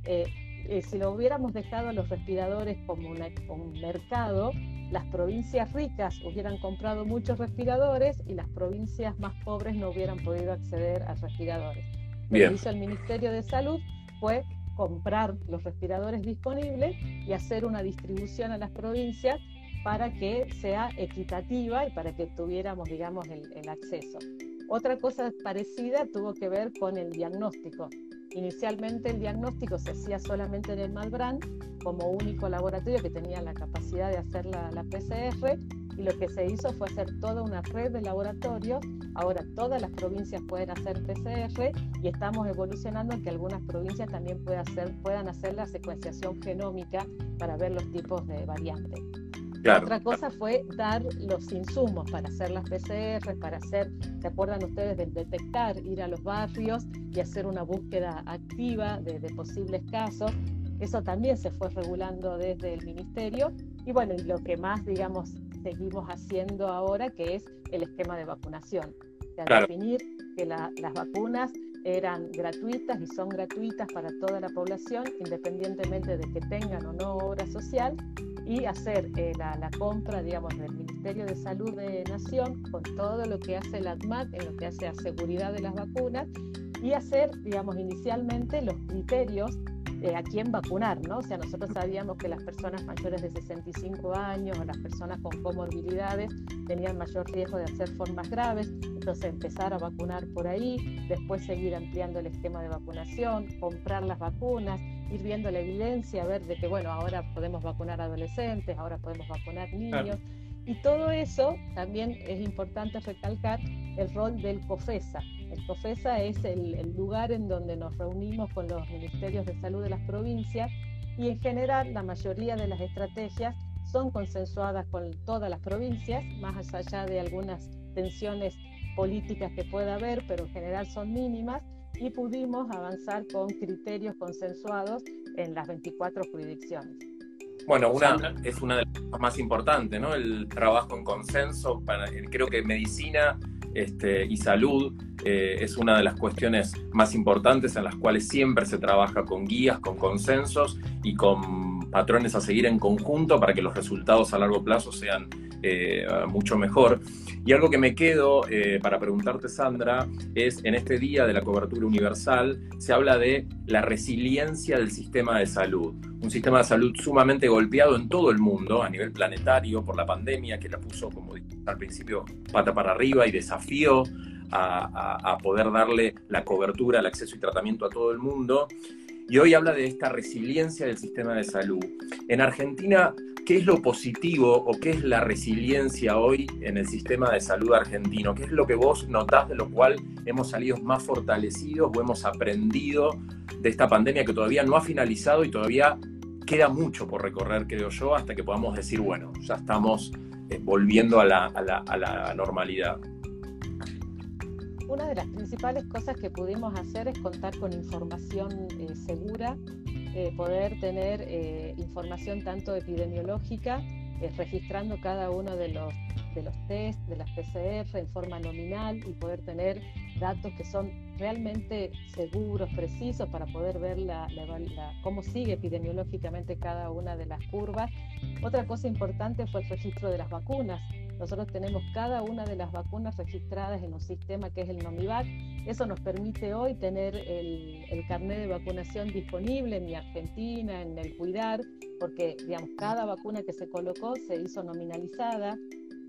Eh, eh, si lo hubiéramos dejado a los respiradores como, como un mercado, las provincias ricas hubieran comprado muchos respiradores y las provincias más pobres no hubieran podido acceder a respiradores. Lo que hizo el Ministerio de Salud fue comprar los respiradores disponibles y hacer una distribución a las provincias para que sea equitativa y para que tuviéramos, digamos, el, el acceso. Otra cosa parecida tuvo que ver con el diagnóstico. Inicialmente el diagnóstico se hacía solamente en el Malbrán como único laboratorio que tenía la capacidad de hacer la, la, PCR y lo que se hizo fue hacer toda una red de laboratorios. Ahora todas las provincias pueden hacer PCR y estamos evolucionando en que algunas provincias también puedan hacer, puedan hacer la secuenciación genómica para ver los tipos de variantes. Otra cosa fue dar los insumos para hacer las PCR, para hacer, ¿se acuerdan ustedes del detectar, ir a los barrios y hacer una búsqueda activa de, de posibles casos? Eso también se fue regulando desde el ministerio. Y bueno, y lo que más, digamos, seguimos haciendo ahora, que es el esquema de vacunación. O definir que las vacunas eran gratuitas y son gratuitas para toda la población, independientemente de que tengan o no obra social, y hacer eh, la, la, compra, digamos, del Ministerio de Salud de Nación con todo lo que hace la ADMAT en lo que hace a seguridad de las vacunas y hacer, digamos, inicialmente los criterios a quién vacunar, ¿no? O sea, nosotros sabíamos que las personas mayores de 65 años o las personas con comorbilidades tenían mayor riesgo de hacer formas graves, entonces empezar a vacunar por ahí, después seguir ampliando el esquema de vacunación, comprar las vacunas, ir viendo la evidencia, ver de que, bueno, ahora podemos vacunar adolescentes, ahora podemos vacunar niños. Y todo eso también es importante recalcar el rol del COFESA. El COFESA es el, lugar en donde nos reunimos con los ministerios de salud de las provincias y en general la mayoría de las estrategias son consensuadas con todas las provincias, más allá de algunas tensiones políticas que pueda haber, pero en general son mínimas, y pudimos avanzar con criterios consensuados en las 24 jurisdicciones. Bueno, una es una de las cosas más importantes, ¿no? El trabajo en consenso. Para, creo que medicina este, y salud eh, es una de las cuestiones más importantes en las cuales siempre se trabaja con guías, con consensos y con patrones a seguir en conjunto para que los resultados a largo plazo sean eh, mucho mejor. Y algo que me quedo eh, para preguntarte, Sandra, es en este día de la cobertura universal, se habla de la resiliencia del sistema de salud. Un sistema de salud sumamente golpeado en todo el mundo, a nivel planetario, por la pandemia, que la puso, como al principio, pata para arriba y desafió a poder darle la cobertura, el acceso y tratamiento a todo el mundo. Y hoy habla de esta resiliencia del sistema de salud. En Argentina ¿Qué es lo positivo o qué es la resiliencia hoy en el sistema de salud argentino? ¿Qué es lo que vos notás de lo cual hemos salido más fortalecidos o hemos aprendido de esta pandemia que todavía no ha finalizado y todavía queda mucho por recorrer, creo yo, hasta que podamos decir, bueno, ya estamos eh, volviendo a la, normalidad? Una de las principales cosas que pudimos hacer es contar con información eh, segura eh, poder tener eh, información tanto epidemiológica, eh, registrando cada uno de los, de los test, de las PCR en forma nominal y poder tener datos que son realmente seguros, precisos, para poder ver la, cómo sigue epidemiológicamente cada una de las curvas. Otra cosa importante fue el registro de las vacunas. Nosotros tenemos cada una de las vacunas registradas en un sistema que es el NOMIVAC. Eso nos permite hoy tener el, el carnet de vacunación disponible en mi Argentina, en el Cuidar, porque digamos, cada vacuna que se colocó se hizo nominalizada.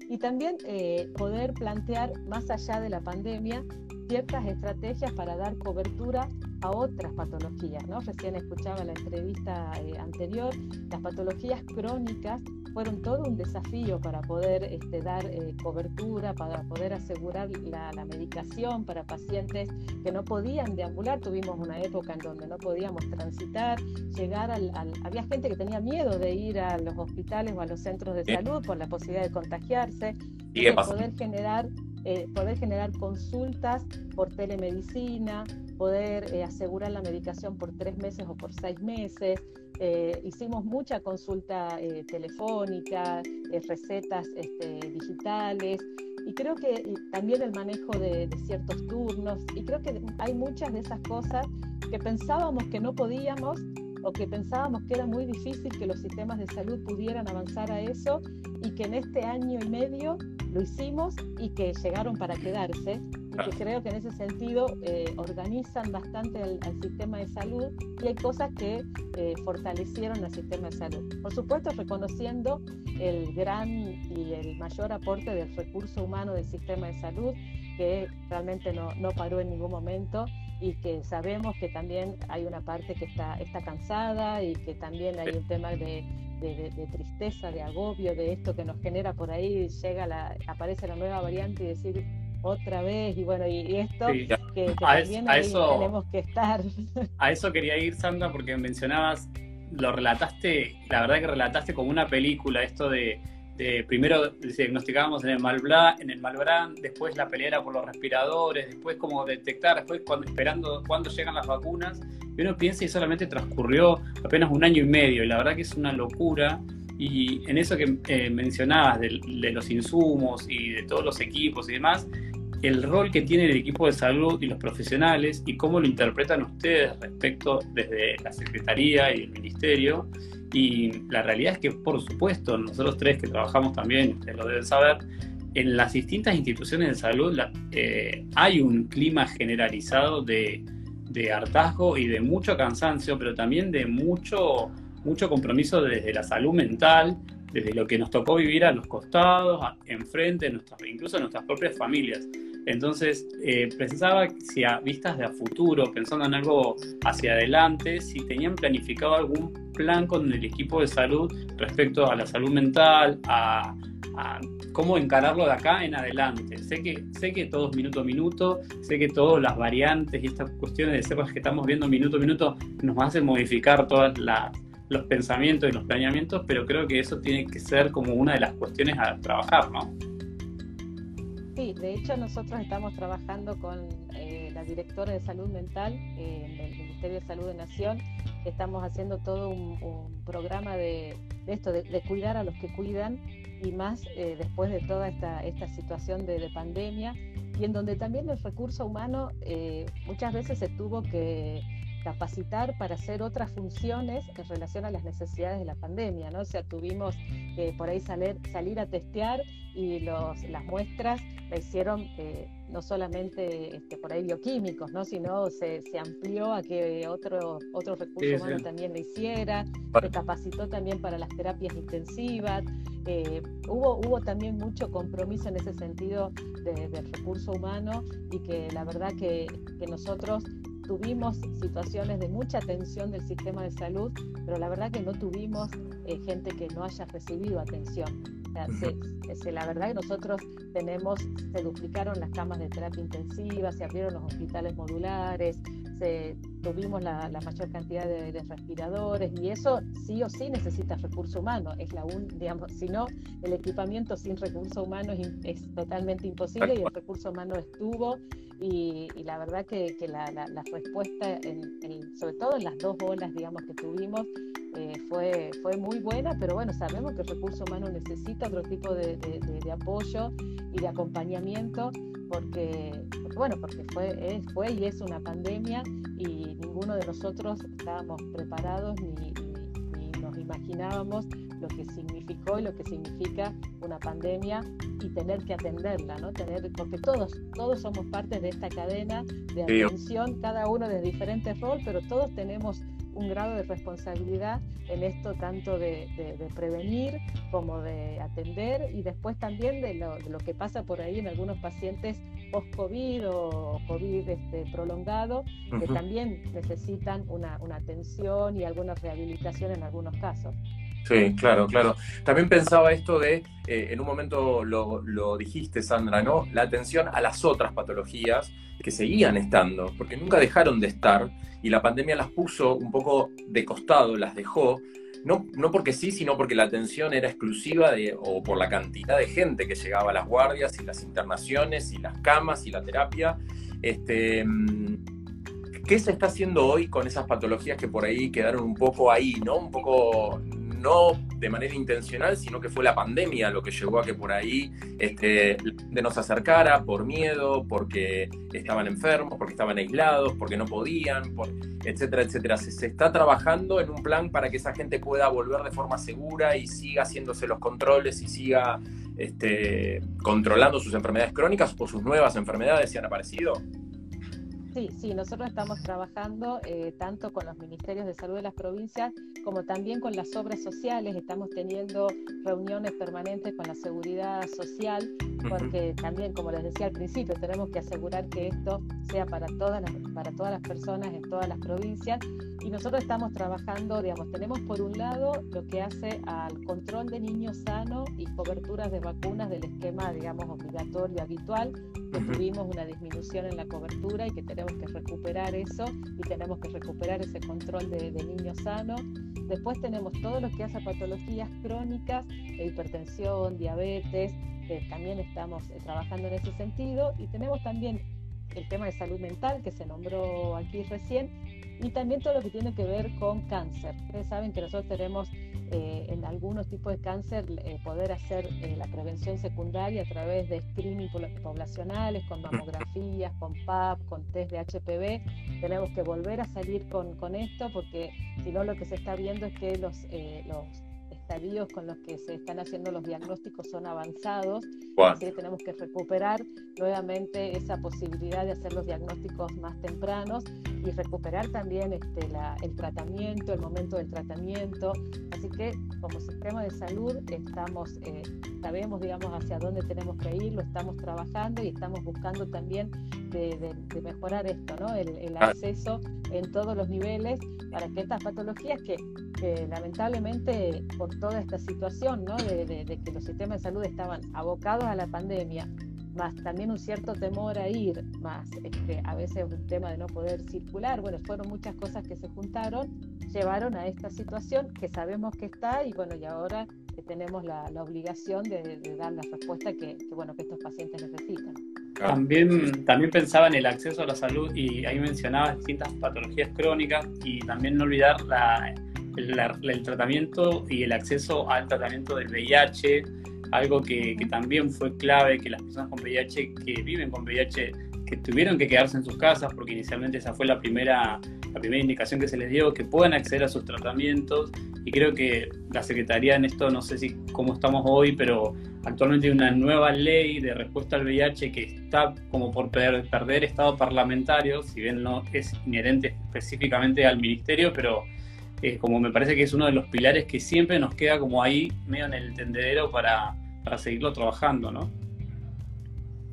Y también eh, poder plantear, más allá de la pandemia, ciertas estrategias para dar cobertura a otras patologías. ¿no? Recién escuchaba la entrevista eh, anterior, las patologías crónicas fueron todo un desafío para poder este, dar eh, cobertura, para poder asegurar la, medicación para pacientes que no podían deambular. Tuvimos una época en donde no podíamos transitar, llegar al, había gente que tenía miedo de ir a los hospitales o a los centros de salud por la posibilidad de contagiarse. Y poder generar eh, poder generar consultas por telemedicina, poder eh, asegurar la medicación por tres meses o por seis meses. Eh, hicimos mucha consulta telefónica, recetas este, digitales. Y creo que también el manejo de, de, ciertos turnos. Y creo que hay muchas de esas cosas que pensábamos que no podíamos o que pensábamos que era muy difícil que los sistemas de salud pudieran avanzar a eso y que en este año y medio lo hicimos y que llegaron para quedarse. y que creo que en ese sentido eh, organizan bastante al, sistema de salud y hay cosas que eh, fortalecieron al sistema de salud. Por supuesto, reconociendo el gran y el mayor aporte del recurso humano del sistema de salud, que realmente no, no paró en ningún momento y que sabemos que también hay una parte que está, está cansada y que también hay un tema de, de, tristeza, de agobio, de esto que nos genera por ahí, llega la, aparece la nueva variante y decir otra vez, y bueno, y, esto que, también tenemos que estar. A eso quería ir, Sandra, porque mencionabas, lo relataste, la verdad que relataste como una película, esto de primero diagnosticábamos en el Malbran, en el Malbrán, después la pelea por los respiradores, después como detectar, después cuando, esperando cuándo llegan las vacunas, y uno piensa y solamente transcurrió apenas un año y medio, y la verdad que es una locura. Y en eso que eh, mencionabas de, los insumos y de todos los equipos y demás, el rol que tiene el equipo de salud y los profesionales y cómo lo interpretan ustedes respecto desde la Secretaría y el Ministerio. Y la realidad es que, por supuesto, nosotros tres que trabajamos también, ustedes lo deben saber, en las distintas instituciones de salud eh, hay un clima generalizado de, de, hartazgo y de mucho cansancio, pero también de mucho, mucho compromiso desde la salud mental, desde lo que nos tocó vivir a los costados, enfrente, nuestras, incluso nuestras propias familias. Entonces, eh, pensaba si a vistas de a futuro, pensando en algo hacia adelante, si tenían planificado algún plan con el equipo de salud respecto a la salud mental, a, cómo encararlo de acá en adelante. Sé que, sé que todo es minuto a minuto, sé que todas las variantes y estas cuestiones de cepas que estamos viendo minuto a minuto nos hacen modificar todos los pensamientos y los planeamientos, pero creo que eso tiene que ser como una de las cuestiones a trabajar, ¿no? Sí, de hecho nosotros estamos trabajando con eh, la directora de salud mental eh, en el Ministerio de Salud de Nación. Estamos haciendo todo un, programa de, esto, de, cuidar a los que cuidan y más eh, después de toda esta, esta situación de, de, pandemia y en donde también el recurso humano muchas veces se tuvo que capacitar para hacer otras funciones en relación a las necesidades de la pandemia, ¿no? O sea, tuvimos por ahí salir, salir a testear y los, las muestras la hicieron eh, no solamente este, por ahí bioquímicos, ¿no? sino se, se amplió a que otro, otro recurso humano también lo hiciera, se capacitó también para las terapias intensivas, eh, hubo, hubo también mucho compromiso en ese sentido del recurso humano y que la verdad que, que nosotros tuvimos situaciones de mucha atención del sistema de salud, pero la verdad que no tuvimos eh, gente que no haya recibido atención. la verdad que nosotros tenemos, se duplicaron las camas de terapia intensiva, se abrieron los hospitales modulares, se, tuvimos la, mayor cantidad de, respiradores y eso sí o sí necesita recurso humano. Es la un, digamos, si no, el equipamiento sin recurso humano es, totalmente imposible y el recurso humano estuvo y, la verdad que, la, respuesta, sobre todo en las dos olas, digamos, que tuvimos, eh, fue, fue muy buena, pero bueno, sabemos que el recurso humano necesita otro tipo de, apoyo y de acompañamiento porque, bueno, porque fue, fue y es una pandemia y ninguno de nosotros estábamos preparados ni, nos imaginábamos lo que significó y lo que significa una pandemia y tener que atenderla, ¿no? Tener, porque todos, todos somos parte de esta cadena de atención, cada uno de diferentes roles, pero todos tenemos un grado de responsabilidad en esto tanto de, prevenir como de atender y después también de lo, que pasa por ahí en algunos pacientes post-COVID o COVID este, prolongado, que también necesitan una, atención y alguna rehabilitación en algunos casos. Sí, claro, claro. También pensaba esto de, eh, en un momento lo, lo, dijiste, Sandra, ¿no? La atención a las otras patologías que seguían estando, porque nunca dejaron de estar y la pandemia las puso un poco de costado, las dejó, no, no porque sí, sino porque la atención era exclusiva de, o por la cantidad de gente que llegaba a las guardias y las internaciones y las camas y la terapia. Este, ¿Qué se está haciendo hoy con esas patologías que por ahí quedaron un poco ahí, ¿no? Un poco no de manera intencional, sino que fue la pandemia lo que llevó a que por ahí este, de nos acercara por miedo, porque estaban enfermos, porque estaban aislados, porque no podían, por, etcétera, etcétera. Se, está trabajando en un plan para que esa gente pueda volver de forma segura y siga haciéndose los controles y siga este, controlando sus enfermedades crónicas o sus nuevas enfermedades si han aparecido? Sí, sí, nosotros estamos trabajando eh, tanto con los ministerios de salud de las provincias como también con las obras sociales. Estamos teniendo reuniones permanentes con la seguridad social, porque también, como les decía al principio, tenemos que asegurar que esto sea para todas las, para todas las personas en todas las provincias. Y nosotros estamos trabajando, digamos, tenemos por un lado lo que hace al control de niños sanos y coberturas de vacunas del esquema, digamos, obligatorio habitual, que tuvimos una disminución en la cobertura y que tenemos que recuperar eso y tenemos que recuperar ese control de, de niños sanos. Después tenemos todo lo que hace patologías crónicas, hipertensión, diabetes, que también estamos eh, trabajando en ese sentido. Y tenemos también el tema de salud mental que se nombró aquí recién y también todo lo que tiene que ver con cáncer. Ustedes saben que nosotros tenemos eh, en algunos tipos de cáncer eh, poder hacer la prevención secundaria a través de screening poblacionales, con mamografías, con PAP, con test de HPV. Tenemos que volver a salir con, con esto porque si no lo que se está viendo es que los, los estadios con los que se están haciendo los diagnósticos son avanzados, así que tenemos que recuperar nuevamente esa posibilidad de hacer los diagnósticos más tempranos y recuperar también este, el tratamiento, el momento del tratamiento. Así que como sistema de salud estamos, eh, sabemos digamos hacia dónde tenemos que ir, lo estamos trabajando y estamos buscando también de, mejorar esto, ¿no? el, ah. acceso en todos los niveles para que estas patologías que, que lamentablemente por toda esta situación, ¿no? De, que los sistemas de salud estaban abocados a la pandemia, más también un cierto temor a ir, más este, a veces un tema de no poder circular, bueno, fueron muchas cosas que se juntaron, llevaron a esta situación que sabemos que está y bueno, y ahora tenemos la, obligación de, dar la respuesta que, bueno, que estos pacientes necesitan. También, también pensaba en el acceso a la salud y ahí mencionaba distintas patologías crónicas y también no olvidar la, el, tratamiento y el acceso al tratamiento del VIH, algo que, también fue clave, que las personas con VIH que viven con VIH, que tuvieron que quedarse en sus casas, porque inicialmente esa fue la primera, la primera indicación que se les dio, que puedan acceder a sus tratamientos. Y creo que la Secretaría en esto, no sé si cómo estamos hoy, pero actualmente hay una nueva ley de respuesta al VIH que está como por perder, perder estado parlamentario, si bien no es inherente específicamente al ministerio, pero como me parece que es uno de los pilares que siempre nos queda como ahí, medio en el tendedero para, para seguirlo trabajando, ¿no?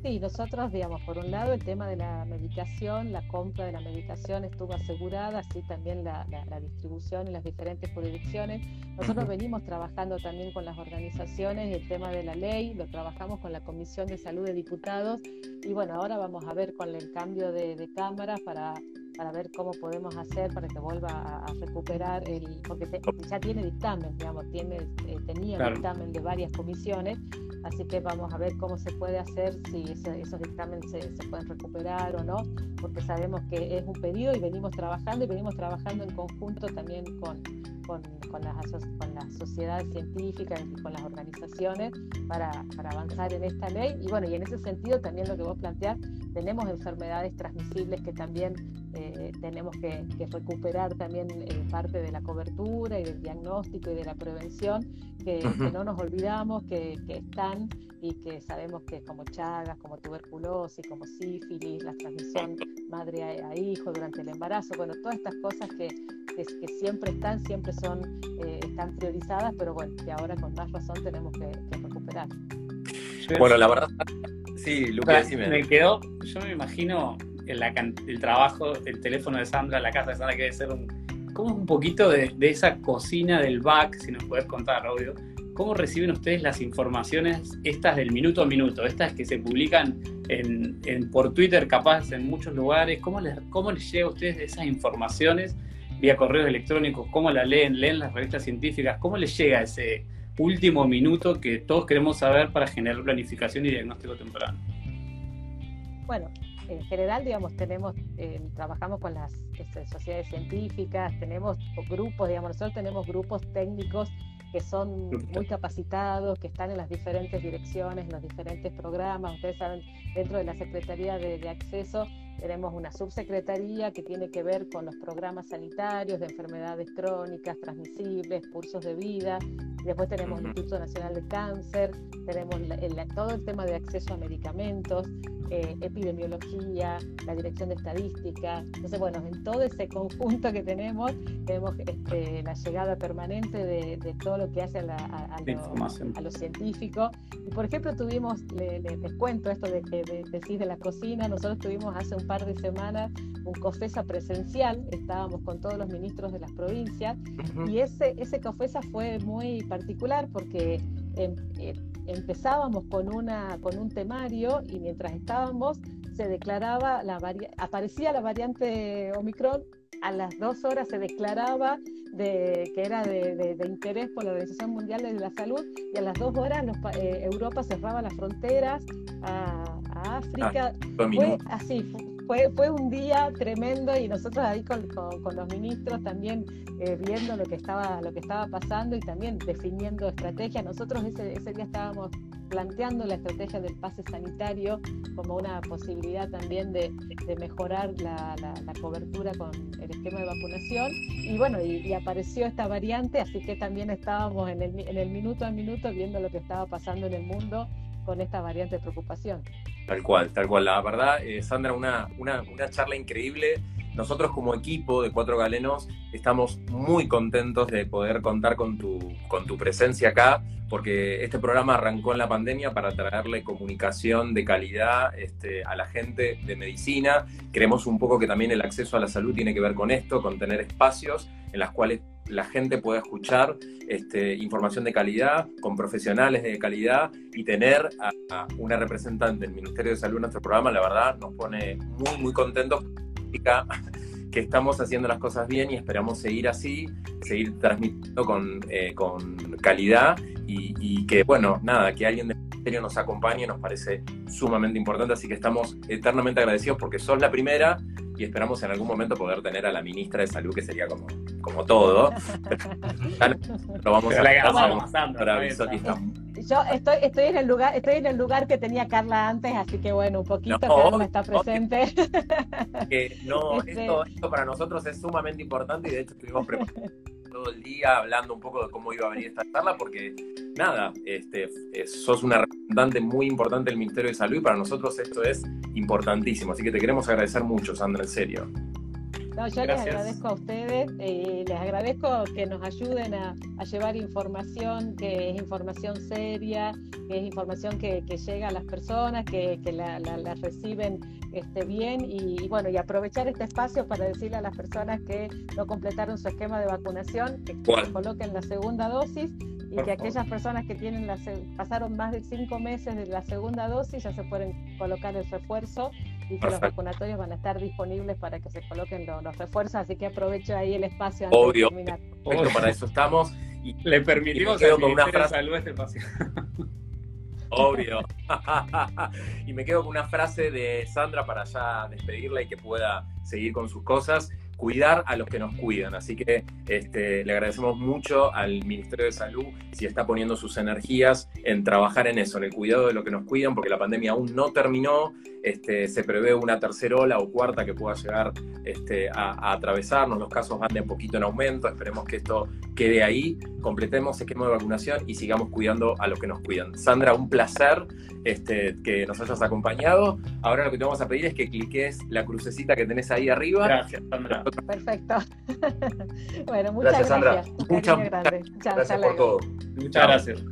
Sí, nosotros, digamos, por un lado el tema de la medicación, la compra de la medicación estuvo asegurada, así también la, distribución en las diferentes jurisdicciones. Nosotros venimos trabajando también con las organizaciones el tema de la ley, lo trabajamos con la Comisión de Salud de Diputados y bueno, ahora vamos a ver con el cambio de, de cámara para para ver cómo podemos hacer para que vuelva a, recuperar el, porque ya tiene dictamen, digamos, tiene, eh, tenía dictamen de varias comisiones, así que vamos a ver cómo se puede hacer, si esos dictámenes se, pueden recuperar o no, porque sabemos que es un pedido y venimos trabajando y venimos trabajando en conjunto también con, con, con, las, con las sociedades científicas y con las organizaciones para, para avanzar en esta ley. Y bueno, y en ese sentido también lo que vos planteás, tenemos enfermedades transmisibles que también eh, tenemos que, recuperar también eh, parte de la cobertura y del diagnóstico y de la prevención, que, no nos olvidamos que, están y que sabemos que como chagas, como tuberculosis, como sífilis, la transmisión madre a, hijo durante el embarazo, bueno, todas estas cosas que, que, siempre están, siempre son, eh, están priorizadas, pero bueno, que ahora con más razón tenemos que, recuperar. Bueno, la verdad, sí, Lucas, me quedó, yo me imagino el, trabajo, el teléfono de Sandra, la casa de Sandra, que debe ser un, como un poquito de, esa cocina del back, si nos podés contar, obvio. ¿Cómo reciben ustedes las informaciones estas del minuto a minuto, estas que se publican en, por Twitter, capaz en muchos lugares? ¿Cómo les, ¿Cómo les llega a ustedes esas informaciones vía correos electrónicos? ¿Cómo la leen? ¿Leen las revistas científicas? ¿Cómo les llega ese último minuto que todos queremos saber para generar planificación y diagnóstico temprano? Bueno, en general, digamos, tenemos, eh, trabajamos con las este, sociedades científicas, tenemos grupos, digamos, nosotros tenemos grupos técnicos que son muy capacitados, que están en las diferentes direcciones, en los diferentes programas. Ustedes saben, dentro de la Secretaría de, Acceso tenemos una subsecretaría que tiene que ver con los programas sanitarios de enfermedades crónicas, transmisibles, cursos de vida. Después tenemos el Instituto Nacional de Cáncer, tenemos todo el tema de acceso a medicamentos, eh, epidemiología, la Dirección de Estadística. Entonces, bueno, en todo ese conjunto que tenemos, tenemos este, la llegada permanente de, todo lo que hace a, a, lo, científico. Y, por ejemplo, tuvimos, les cuento esto de que de, decís de la cocina, nosotros tuvimos hace un par de semanas un COFESA presencial, estábamos con todos los ministros de las provincias, y ese, ese COFESA fue muy particular porque em, eh, empezábamos con, una, con un temario y mientras estábamos se declaraba, la aparecía la variante Omicron, a las dos horas se declaraba de, que era de, interés por la Organización Mundial de la Salud y a las dos horas eh, Europa cerraba las fronteras a, África. Ah, fue así, fue, fue un día tremendo y nosotros ahí con, los ministros también eh, viendo lo que, estaba, lo que estaba pasando y también definiendo estrategias. Nosotros ese, ese día estábamos planteando la estrategia del pase sanitario como una posibilidad también de, de mejorar la, la, cobertura con el esquema de vacunación. Y bueno, y, apareció esta variante, así que también estábamos en el, en el minuto a minuto viendo lo que estaba pasando en el mundo con esta variante de preocupación. Tal cual, tal cual. La verdad, eh, Sandra, una, una, una, charla increíble. Nosotros como equipo de Cuatro Galenos estamos muy contentos de poder contar con tu, con tu presencia acá, porque este programa arrancó en la pandemia para traerle comunicación de calidad este, a la gente de medicina. Creemos un poco que también el acceso a la salud tiene que ver con esto, con tener espacios en los cuales la gente pueda escuchar este, información de calidad, con profesionales de calidad y tener a, una representante del Ministerio de Salud en nuestro programa, la verdad nos pone muy, muy contentos que estamos haciendo las cosas bien y esperamos seguir así, seguir transmitiendo con, eh, con calidad y, y, que, bueno, nada, que alguien del Ministerio nos acompañe nos parece sumamente importante, así que estamos eternamente agradecidos porque sos la primera y esperamos en algún momento poder tener a la ministra de Salud, que sería como, como todo. lo vamos a Yo estoy, estoy en el lugar, estoy en el lugar que tenía Carla antes, así que bueno, un poquito no, no está presente. no, este esto, esto, para nosotros es sumamente importante y de hecho estuvimos preparados todo el día hablando un poco de cómo iba a venir esta charla, porque nada, este, sos una representante muy importante del Ministerio de Salud y para nosotros esto es importantísimo. Así que te queremos agradecer mucho, Sandra, en serio. No, yo les agradezco a ustedes, eh, les agradezco que nos ayuden a, llevar información que es información seria, que es información que, llega a las personas, que, la, reciben este, bien y, bueno, y aprovechar este espacio para decirle a las personas que no completaron su esquema de vacunación, que coloquen la segunda dosis y que aquellas personas que tienen la, pasaron más de cinco meses de la segunda dosis ya se pueden colocar el refuerzo que los vacunatorios van a estar disponibles para que se coloquen los, refuerzos, así que aprovecho ahí el espacio antes Obvio. de terminar. para eso estamos. Y, Le permitimos y con una frase. Salud este espacio. Obvio. y me quedo con una frase de Sandra para ya despedirla y que pueda seguir con sus cosas cuidar a los que nos cuidan. Así que este, le agradecemos mucho al Ministerio de Salud si está poniendo sus energías en trabajar en eso, en el cuidado de lo que nos cuidan, porque la pandemia aún no terminó. Este, se prevé una tercera ola o cuarta que pueda llegar este, a, atravesarnos. Los casos van de a poquito en aumento. Esperemos que esto quede ahí. Completemos esquema de vacunación y sigamos cuidando a los que nos cuidan. Sandra, un placer que nos hayas acompañado. Ahora lo que te vamos a pedir es que cliques la crucecita que tenés ahí arriba. Gracias, Sandra. Perfecto. bueno, muchas gracias. Muchas, gracias por todo. Muchas gracias.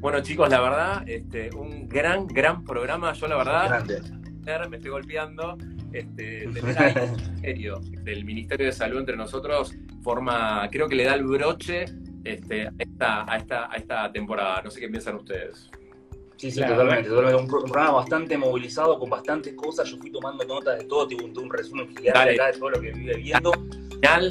Bueno, chicos, la verdad, este, un gran, gran programa. Yo, la verdad, me estoy golpeando. Este, del Ministerio de Salud entre nosotros forma, creo que le da el broche este, a, esta, a, esta, a esta temporada. No sé qué piensan ustedes. Sí, sí, totalmente, totalmente. Un programa bastante movilizado con bastantes cosas. Yo fui tomando notas de todo, tuve un, resumen gigante de todo lo que vive viendo.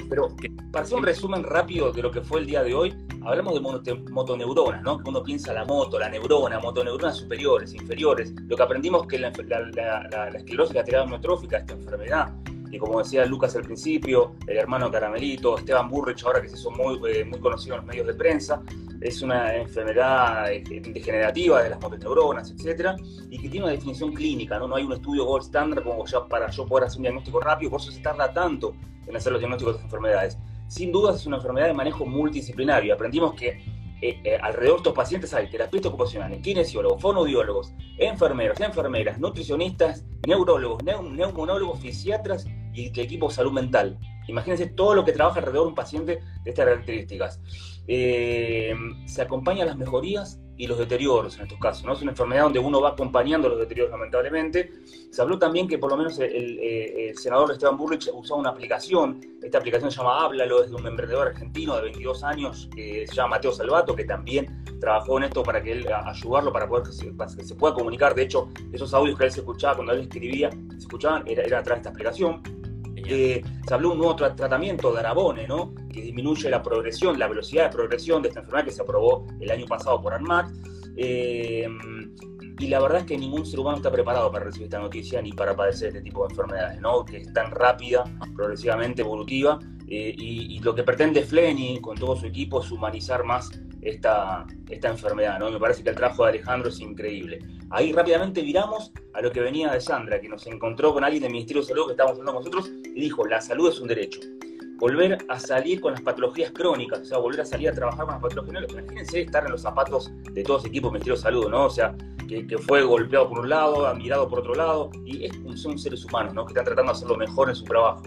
Pero para hacer un resumen rápido de lo que fue el día de hoy, hablamos de motoneuronas, ¿no? Uno piensa la moto, la neurona, motoneuronas superiores, inferiores. Lo que aprendimos que la, la, la, la esclerosis lateral amiotrófica, esta enfermedad, y como decía Lucas al principio, el hermano Caramelito, Esteban Burrich, ahora que se hizo muy, eh, muy conocido en los medios de prensa, es una enfermedad eh, degenerativa de las motoneuronas, etcétera, y que tiene una definición clínica, ¿no? No hay un estudio gold standard como ya para yo poder hacer un diagnóstico rápido, por eso se tarda tanto en hacer los diagnósticos de estas enfermedades. Sin duda es una enfermedad de manejo multidisciplinario. Aprendimos que eh, eh, alrededor de estos pacientes hay terapeutas ocupacionales, kinesiólogos, fonoaudiólogos, enfermeros, enfermeras, nutricionistas, neurólogos, neumonólogos, fisiatras y el equipo de salud mental. Imagínense todo lo que trabaja alrededor de un paciente de estas características. Eh, se acompañan las mejorías y los deterioros en estos casos. ¿no? Es una enfermedad donde uno va acompañando los deterioros, lamentablemente. Se habló también que por lo menos el, senador Esteban Burrich usaba una aplicación. Esta aplicación se llama Háblalo, es de un emprendedor argentino de 22 años que se llama Mateo Salvato, que también trabajó en esto para que él ayudarlo para poder que se, pueda comunicar. De hecho, esos audios que él se escuchaba cuando él escribía, se escuchaban, era, era a través de esta aplicación. Se habló de un nuevo tratamiento de Arabone, ¿no? que disminuye la progresión, la velocidad de progresión de esta enfermedad que se aprobó el año pasado por ANMAT. Eh, y la verdad es que ningún ser humano está preparado para recibir esta noticia ni para padecer este tipo de enfermedades, ¿no? que es tan rápida, progresivamente evolutiva. Eh, y, lo que pretende Flenny con todo su equipo es humanizar más esta, esta enfermedad. ¿no? Me parece que el trabajo de Alejandro es increíble. Ahí rápidamente viramos a lo que venía de Sandra, que nos encontró con alguien del Ministerio de Salud que estábamos hablando nosotros y dijo, la salud es un derecho. Volver a salir con las patologías crónicas, o sea, volver a salir a trabajar con las patologías crónicas. Imagínense estar en los zapatos de todo ese equipo del Ministerio de Salud, ¿no? O sea, que, fue golpeado por un lado, admirado por otro lado, y son seres humanos, ¿no? Que están tratando de hacerlo mejor en su trabajo.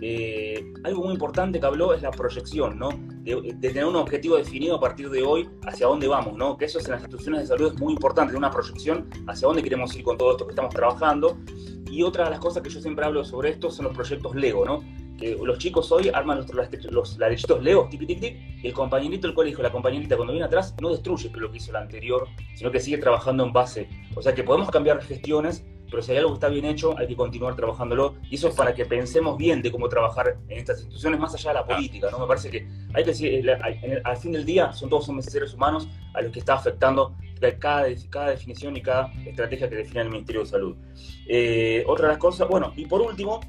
Eh, algo muy importante que habló es la proyección, ¿no? De, tener un objetivo definido a partir de hoy hacia dónde vamos, ¿no? Que eso en las instituciones de salud es muy importante, una proyección hacia dónde queremos ir con todo esto que estamos trabajando. Y otra de las cosas que yo siempre hablo sobre esto son los proyectos Lego, ¿no? Que los chicos hoy arman los, los ladrillitos Lego, tic, tic, tic, y el compañerito del colegio, la compañerita cuando viene atrás, no destruye lo que hizo el anterior, sino que sigue trabajando en base. O sea que podemos cambiar gestiones, pero si hay algo que está bien hecho, hay que continuar trabajándolo. Y eso es para que pensemos bien de cómo trabajar en estas instituciones, más allá de la política. ¿no? Me parece que hay que decir, al fin del día, son todos seres humanos a los que está afectando cada, cada definición y cada estrategia que define el Ministerio de Salud. Eh, otra de las cosas, bueno, y por último,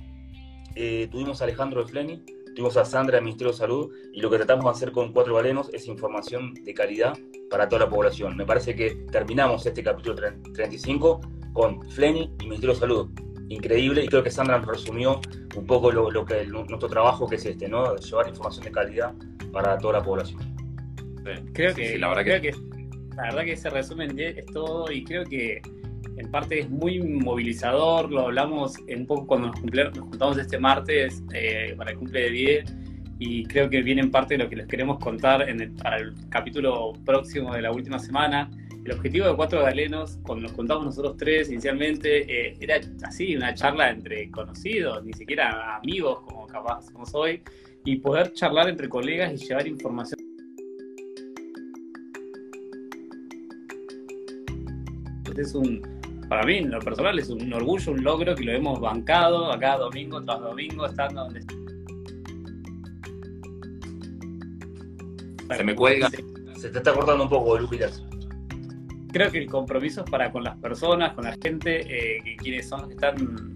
eh, tuvimos a Alejandro de Fleni, tuvimos a Sandra del Ministerio de Salud, y lo que tratamos de hacer con Cuatro Galenos es información de calidad para toda la población. Me parece que terminamos este capítulo 35 con Fleni y Ministerio de Salud. Increíble, y creo que Sandra resumió un poco lo, que nuestro trabajo que es este, ¿no? Llevar información de calidad para toda la población. Creo que, la verdad que... la verdad que ese resumen es todo y creo que en parte es muy movilizador, lo hablamos un poco cuando nos, juntamos este martes eh, para el cumple de 10 y creo que viene en parte lo que les queremos contar en para el capítulo próximo de la última semana el objetivo de Cuatro Galenos, cuando nos contamos nosotros tres inicialmente, eh, era así, una charla entre conocidos, ni siquiera amigos como capaz como soy, y poder charlar entre colegas y llevar información. Es un, para mí, en lo personal, es un orgullo, un logro que lo hemos bancado acá domingo tras domingo, estando donde Se me cuelga. Se te está cortando un poco, Lucas creo que el compromiso es para con las personas, con la gente, eh, que quienes son, están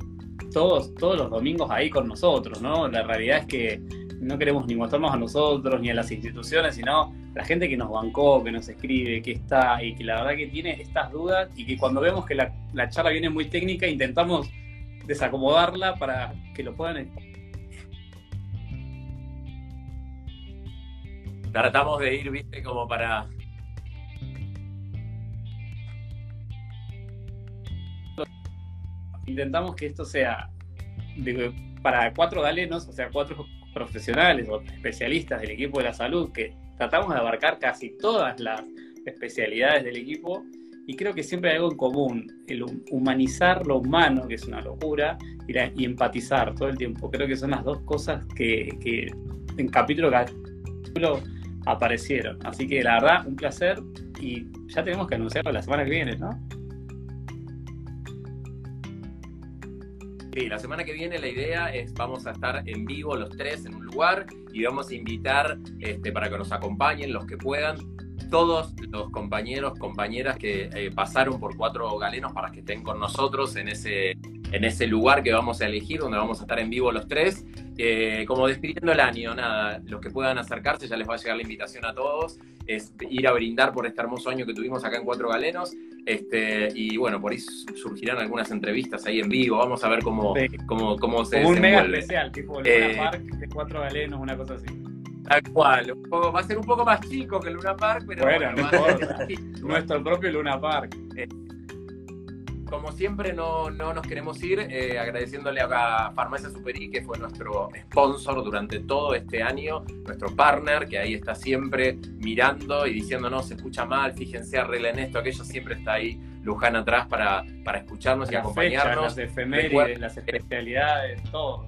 todos, todos los domingos ahí con nosotros, ¿no? La realidad es que no queremos ni mostrarnos a nosotros ni a las instituciones, sino la gente que nos bancó, que nos escribe, que está y que la verdad que tiene estas dudas y que cuando vemos que la, la charla viene muy técnica intentamos desacomodarla para que lo puedan tratamos de ir, viste, como para intentamos que esto sea para cuatro galenos, o sea, cuatro profesionales o especialistas del equipo de la salud, que tratamos de abarcar casi todas las especialidades del equipo y creo que siempre hay algo en común, el humanizar lo humano, que es una locura, y, empatizar todo el tiempo. Creo que son las dos cosas que, en capítulo capítulo aparecieron. Así que la verdad, un placer y ya tenemos que anunciarlo la semana que viene, ¿no? Sí, la semana que viene la idea es vamos a estar en vivo los tres en un lugar y vamos a invitar este, para que nos acompañen los que puedan todos los compañeros, compañeras que eh, pasaron por cuatro galenos para que estén con nosotros en ese, en ese lugar que vamos a elegir, donde vamos a estar en vivo los tres. Eh, como despidiendo el año, nada, los que puedan acercarse, ya les va a llegar la invitación a todos, es ir a brindar por este hermoso año que tuvimos acá en Cuatro Galenos. Este, y bueno, por ahí surgirán algunas entrevistas ahí en vivo. Vamos a ver cómo, cómo, cómo se Como un mega especial, tipo el eh, Park de Cuatro Galenos, una cosa así. Tal cual, va a ser un poco más chico que el Luna Park, pero bueno, nuestro propio Luna Park. Eh, como siempre, no, nos queremos ir eh, agradeciéndole a Farmacia Superi, que fue nuestro sponsor durante todo este año, nuestro partner, que ahí está siempre mirando y diciéndonos, se escucha mal, fíjense, arreglen esto, aquello, siempre está ahí Luján atrás para, para escucharnos y acompañarnos. las efemérides, las especialidades, todo.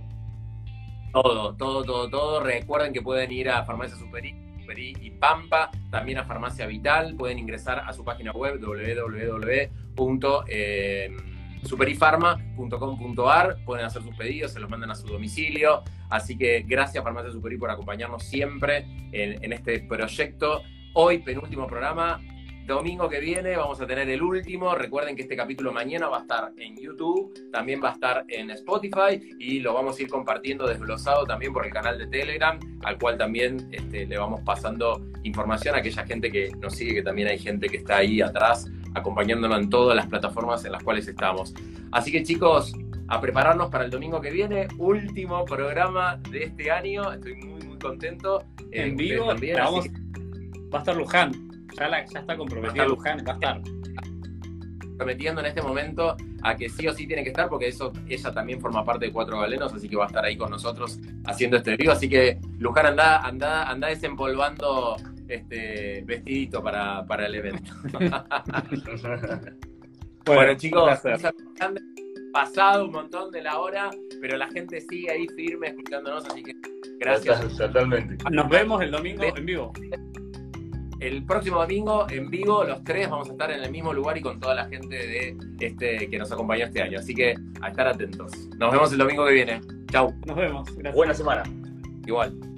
Todo, todo, todo, todo. Recuerden que pueden ir a Farmacia Superi y Pampa, también a Farmacia Vital. Pueden ingresar a su página web www.superifarma.com.ar. Pueden hacer sus pedidos, se los mandan a su domicilio. Así que gracias Farmacia Superi por acompañarnos siempre en este proyecto. Hoy, penúltimo programa, Domingo que viene vamos a tener el último. Recuerden que este capítulo mañana va a estar en YouTube, también va a estar en Spotify y lo vamos a ir compartiendo desglosado también por el canal de Telegram, al cual también este, le vamos pasando información a aquella gente que nos sigue, que también hay gente que está ahí atrás acompañándonos en todas las plataformas en las cuales estamos. Así que chicos, a prepararnos para el domingo que viene, último programa de este año. Estoy muy, muy contento. En vivo también. Va a estar Luján ya, está comprometido Luján, va a estar. Prometiendo en este momento a que sí o sí tiene que estar, porque eso ella también forma parte de Cuatro Galenos, así que va a estar ahí con nosotros haciendo este video. Así que Luján anda, anda, anda desempolvando este vestidito para, para el evento. bueno, chicos, han pasado un montón de la hora, pero la gente sigue ahí firme escuchándonos, así que gracias. Totalmente. Nos vemos el domingo en vivo el próximo domingo en vivo, los tres vamos a estar en el mismo lugar y con toda la gente de este que nos acompañó este año. Así que a estar atentos. Nos vemos el domingo que viene. Chau. Nos vemos. Buena semana. Igual.